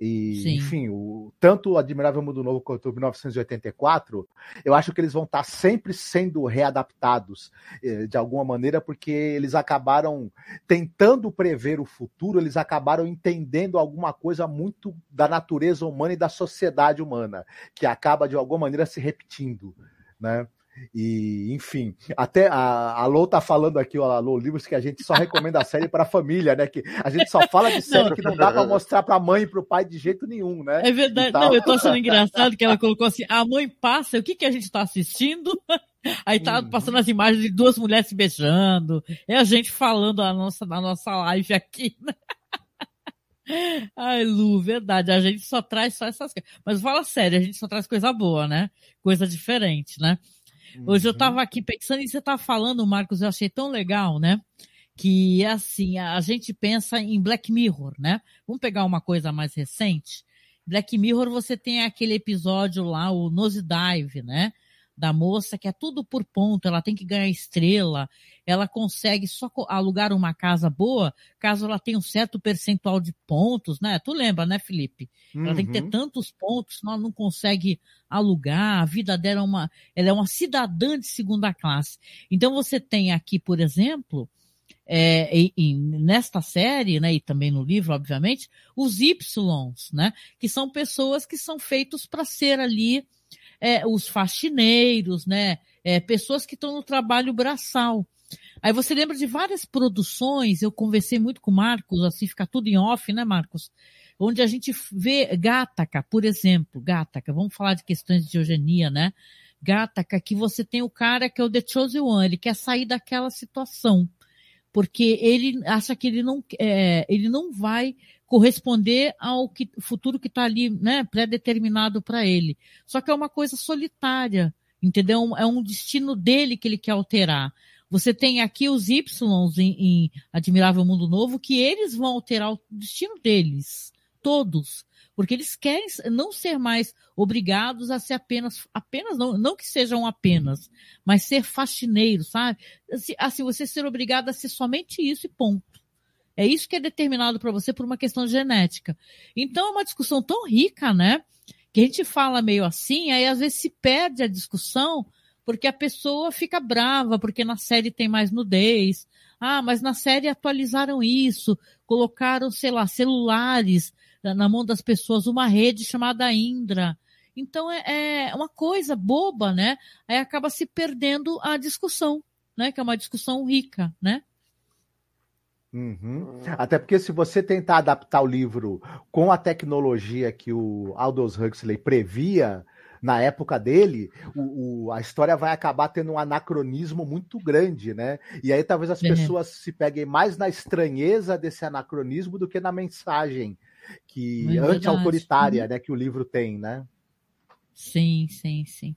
E, Sim. enfim, o, tanto o Admirável Mundo Novo quanto o 1984, eu acho que eles vão estar sempre sendo readaptados eh, de alguma maneira, porque eles acabaram tentando prever o futuro, eles acabaram entendendo alguma coisa muito da natureza humana e da sociedade humana, que acaba de alguma maneira se repetindo, né? E, enfim, até a, a Lô tá falando aqui, ó, a Lô Livros, que a gente só recomenda a série para a família, né? Que a gente só fala de série não. que não dá para mostrar para a mãe e para o pai de jeito nenhum, né? É verdade. Não, eu tô achando engraçado que ela colocou assim: a mãe passa, o que, que a gente tá assistindo? Aí tá hum. passando as imagens de duas mulheres se beijando. É a gente falando a nossa, na nossa live aqui, né? Ai, Lu, verdade. A gente só traz só essas coisas. Mas fala sério, a gente só traz coisa boa, né? Coisa diferente, né? Hoje eu estava uhum. aqui pensando e você tá falando, Marcos, eu achei tão legal, né? Que assim, a gente pensa em Black Mirror, né? Vamos pegar uma coisa mais recente. Black Mirror, você tem aquele episódio lá, o Nose Dive, né? Da moça, que é tudo por ponto, ela tem que ganhar estrela, ela consegue só alugar uma casa boa caso ela tenha um certo percentual de pontos, né? Tu lembra, né, Felipe? Ela uhum. tem que ter uhum. tantos pontos, senão ela não consegue alugar, a vida dela é uma, ela é uma cidadã de segunda classe. Então você tem aqui, por exemplo, é, e, e, nesta série, né, e também no livro, obviamente, os Ys, né, que são pessoas que são feitos para ser ali é, os faxineiros, né? É, pessoas que estão no trabalho braçal. Aí você lembra de várias produções, eu conversei muito com o Marcos, assim fica tudo em off, né, Marcos? onde a gente vê Gataca, por exemplo, Gataca, vamos falar de questões de eugenia, né? Gataca, que você tem o cara que é o The Chosen One, ele quer sair daquela situação, porque ele acha que ele não, é, ele não vai corresponder ao que, futuro que está ali, né, pré-determinado para ele. Só que é uma coisa solitária, entendeu? É um destino dele que ele quer alterar. Você tem aqui os Ys em, em Admirável Mundo Novo, que eles vão alterar o destino deles. Todos. Porque eles querem não ser mais obrigados a ser apenas, apenas não, não que sejam apenas, mas ser faxineiros, sabe? Assim, você ser obrigado a ser somente isso e ponto. É isso que é determinado para você por uma questão genética. Então é uma discussão tão rica, né? Que a gente fala meio assim, aí às vezes se perde a discussão porque a pessoa fica brava, porque na série tem mais nudez. Ah, mas na série atualizaram isso, colocaram, sei lá, celulares na mão das pessoas, uma rede chamada Indra. Então é, é uma coisa boba, né? Aí acaba se perdendo a discussão, né? Que é uma discussão rica, né? Uhum. Até porque se você tentar adaptar o livro com a tecnologia que o Aldous Huxley previa, na época dele, o, o, a história vai acabar tendo um anacronismo muito grande, né? E aí talvez as uhum. pessoas se peguem mais na estranheza desse anacronismo do que na mensagem que é anti-autoritária, uhum. né, que o livro tem, né? Sim, sim, sim.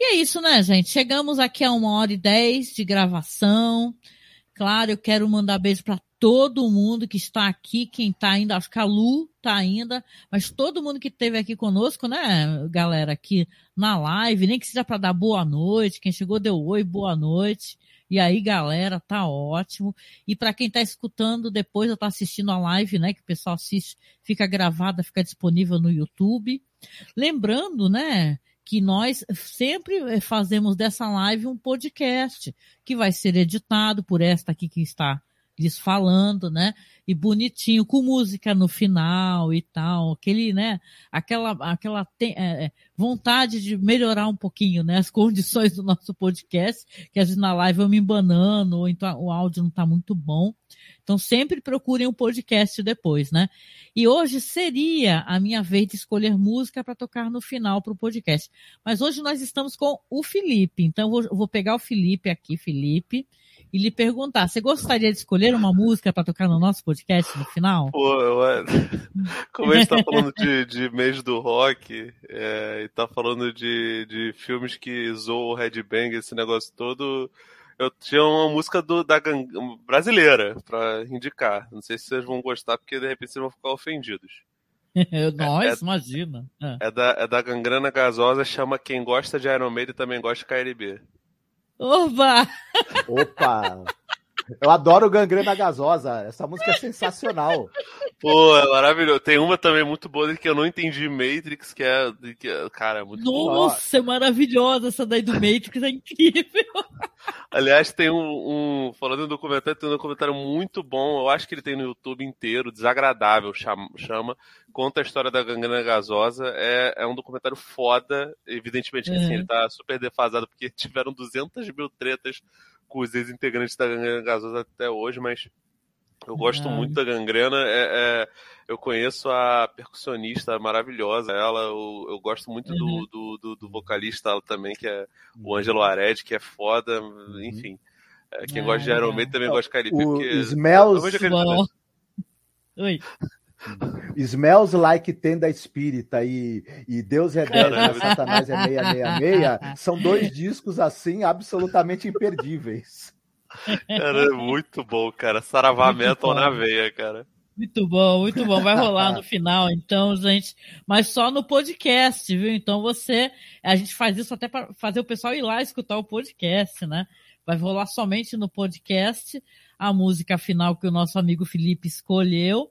E é isso, né, gente? Chegamos aqui a uma hora e dez de gravação. Claro, eu quero mandar beijo para todo mundo que está aqui, quem está ainda, acho que a Lu está ainda, mas todo mundo que esteve aqui conosco, né, galera, aqui na live, nem que seja para dar boa noite, quem chegou deu oi, boa noite. E aí, galera, tá ótimo. E para quem tá escutando depois, eu tá assistindo a live, né, que o pessoal assiste, fica gravada, fica disponível no YouTube. Lembrando, né, que nós sempre fazemos dessa live um podcast que vai ser editado por esta aqui que está lhes falando, né? E bonitinho, com música no final e tal, aquele, né? Aquela, aquela é, é, vontade de melhorar um pouquinho, né? As condições do nosso podcast, que às vezes na live eu me embanando, ou então o áudio não está muito bom. Então sempre procurem um podcast depois, né? E hoje seria a minha vez de escolher música para tocar no final para o podcast. Mas hoje nós estamos com o Felipe. Então eu vou, eu vou pegar o Felipe aqui, Felipe e lhe perguntar: você gostaria de escolher uma música para tocar no nosso podcast no final? Pô, eu, como a gente tá falando de, de mês do rock é, e tá falando de, de filmes que zoam o headbang, esse negócio todo, eu tinha uma música do, da brasileira para indicar. Não sei se vocês vão gostar, porque de repente vocês vão ficar ofendidos. Nós, é, é, imagina. É. é. da, é da gangrana gasosa, chama Quem Gosta de Iron Maiden também gosta de KLB. Opa! Opa! Eu adoro Gangrena Gasosa. Essa música é sensacional. Pô, é maravilhoso. Tem uma também muito boa que eu não entendi Matrix, que é. Que, cara, é muito Nossa, boa. é maravilhosa essa daí do Matrix, é incrível. Aliás, tem um, um. Falando em documentário, tem um documentário muito bom. Eu acho que ele tem no YouTube inteiro, desagradável, chama. chama conta a história da gangrena gasosa. É, é um documentário foda. Evidentemente que assim, ele tá super defasado, porque tiveram 200 mil tretas com os ex-integrantes da gangrena gasosa até hoje, mas eu gosto muito da gangrena. É, é, eu conheço a percussionista maravilhosa, ela. Eu, eu gosto muito uhum. do, do, do, vocalista também, que é o Angelo Ared, que é foda. Uhum. Enfim. É, quem gosta de Iron Maiden também gosta de Caribe. O porque... Smells... Oi. Smells Like Tenda Espírita e, e Deus é 10 e Satanás é 666 são dois discos assim absolutamente imperdíveis. Cara, é muito bom, cara. Saravá Metal na veia, cara. Muito bom, muito bom. Vai rolar no final, então, gente. Mas só no podcast, viu? Então você. A gente faz isso até para fazer o pessoal ir lá escutar o podcast, né? Vai rolar somente no podcast a música final que o nosso amigo Felipe escolheu.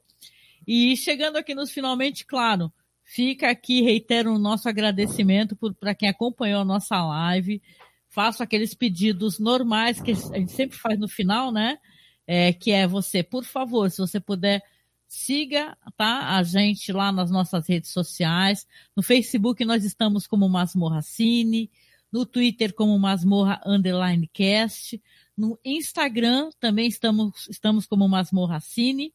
E chegando aqui nos finalmente, claro, fica aqui, reitero o nosso agradecimento para quem acompanhou a nossa live faço aqueles pedidos normais que a gente sempre faz no final, né? É, que é você, por favor, se você puder, siga, tá? A gente lá nas nossas redes sociais. No Facebook nós estamos como Masmorra Cine, no Twitter como Masmorra Underline Cast, no Instagram também estamos, estamos como Masmorra Cine.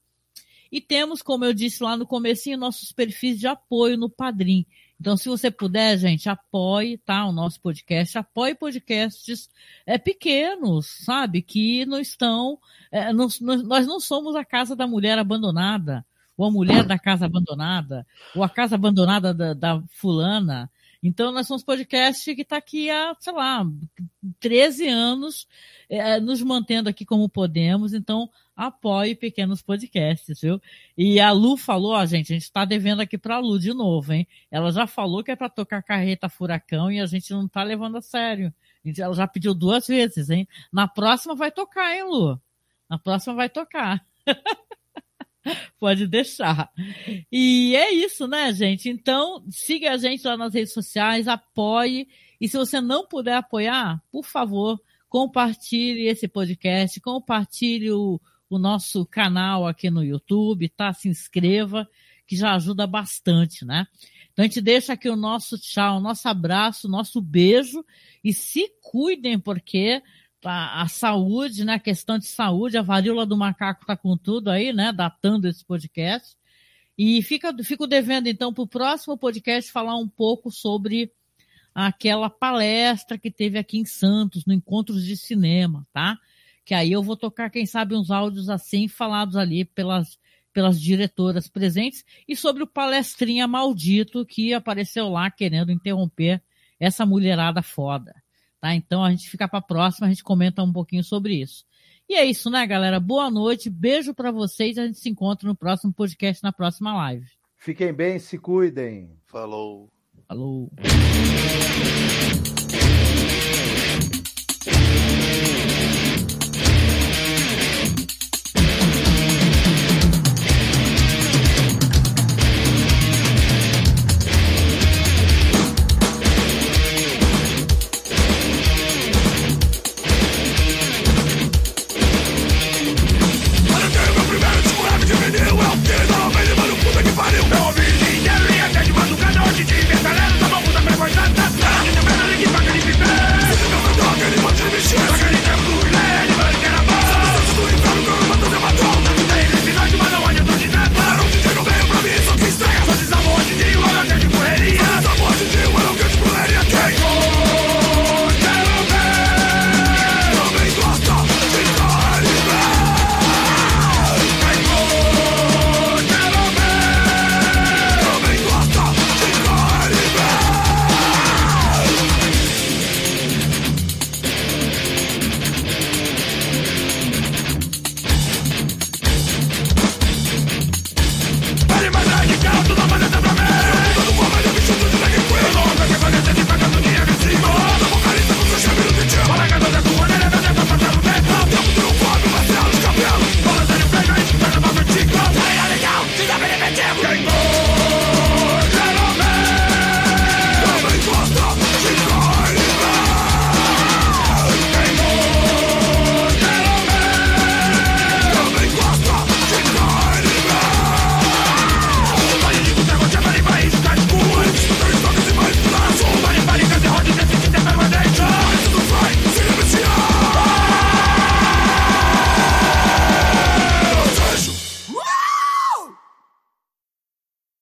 E temos, como eu disse lá no comecinho, nossos perfis de apoio no Padrim. Então, se você puder, gente, apoie, tá? O nosso podcast, apoie podcasts é, pequenos, sabe? Que não estão, é, não, nós não somos a casa da mulher abandonada, ou a mulher da casa abandonada, ou a casa abandonada da, da fulana. Então, nós somos podcast que está aqui há, sei lá, 13 anos, é, nos mantendo aqui como podemos. Então, apoie pequenos podcasts, viu? E a Lu falou, ó, gente, a gente está devendo aqui para a Lu de novo, hein? Ela já falou que é para tocar carreta furacão e a gente não está levando a sério. Ela já pediu duas vezes, hein? Na próxima vai tocar, hein, Lu? Na próxima vai tocar. Pode deixar. E é isso, né, gente? Então, siga a gente lá nas redes sociais, apoie. E se você não puder apoiar, por favor, compartilhe esse podcast, compartilhe o, o nosso canal aqui no YouTube, tá? Se inscreva, que já ajuda bastante, né? Então a gente deixa aqui o nosso tchau, o nosso abraço, o nosso beijo e se cuidem, porque a, a, saúde, né? A questão de saúde, a varíola do macaco tá com tudo aí, né? Datando esse podcast. E fica, fico devendo, então, para o próximo podcast falar um pouco sobre aquela palestra que teve aqui em Santos, no Encontros de Cinema, tá? Que aí eu vou tocar, quem sabe, uns áudios assim falados ali pelas, pelas diretoras presentes e sobre o palestrinha maldito que apareceu lá querendo interromper essa mulherada foda. Tá? Então a gente fica para a próxima, a gente comenta um pouquinho sobre isso. E é isso, né, galera? Boa noite, beijo para vocês, a gente se encontra no próximo podcast, na próxima live. Fiquem bem, se cuidem. Falou. Falou.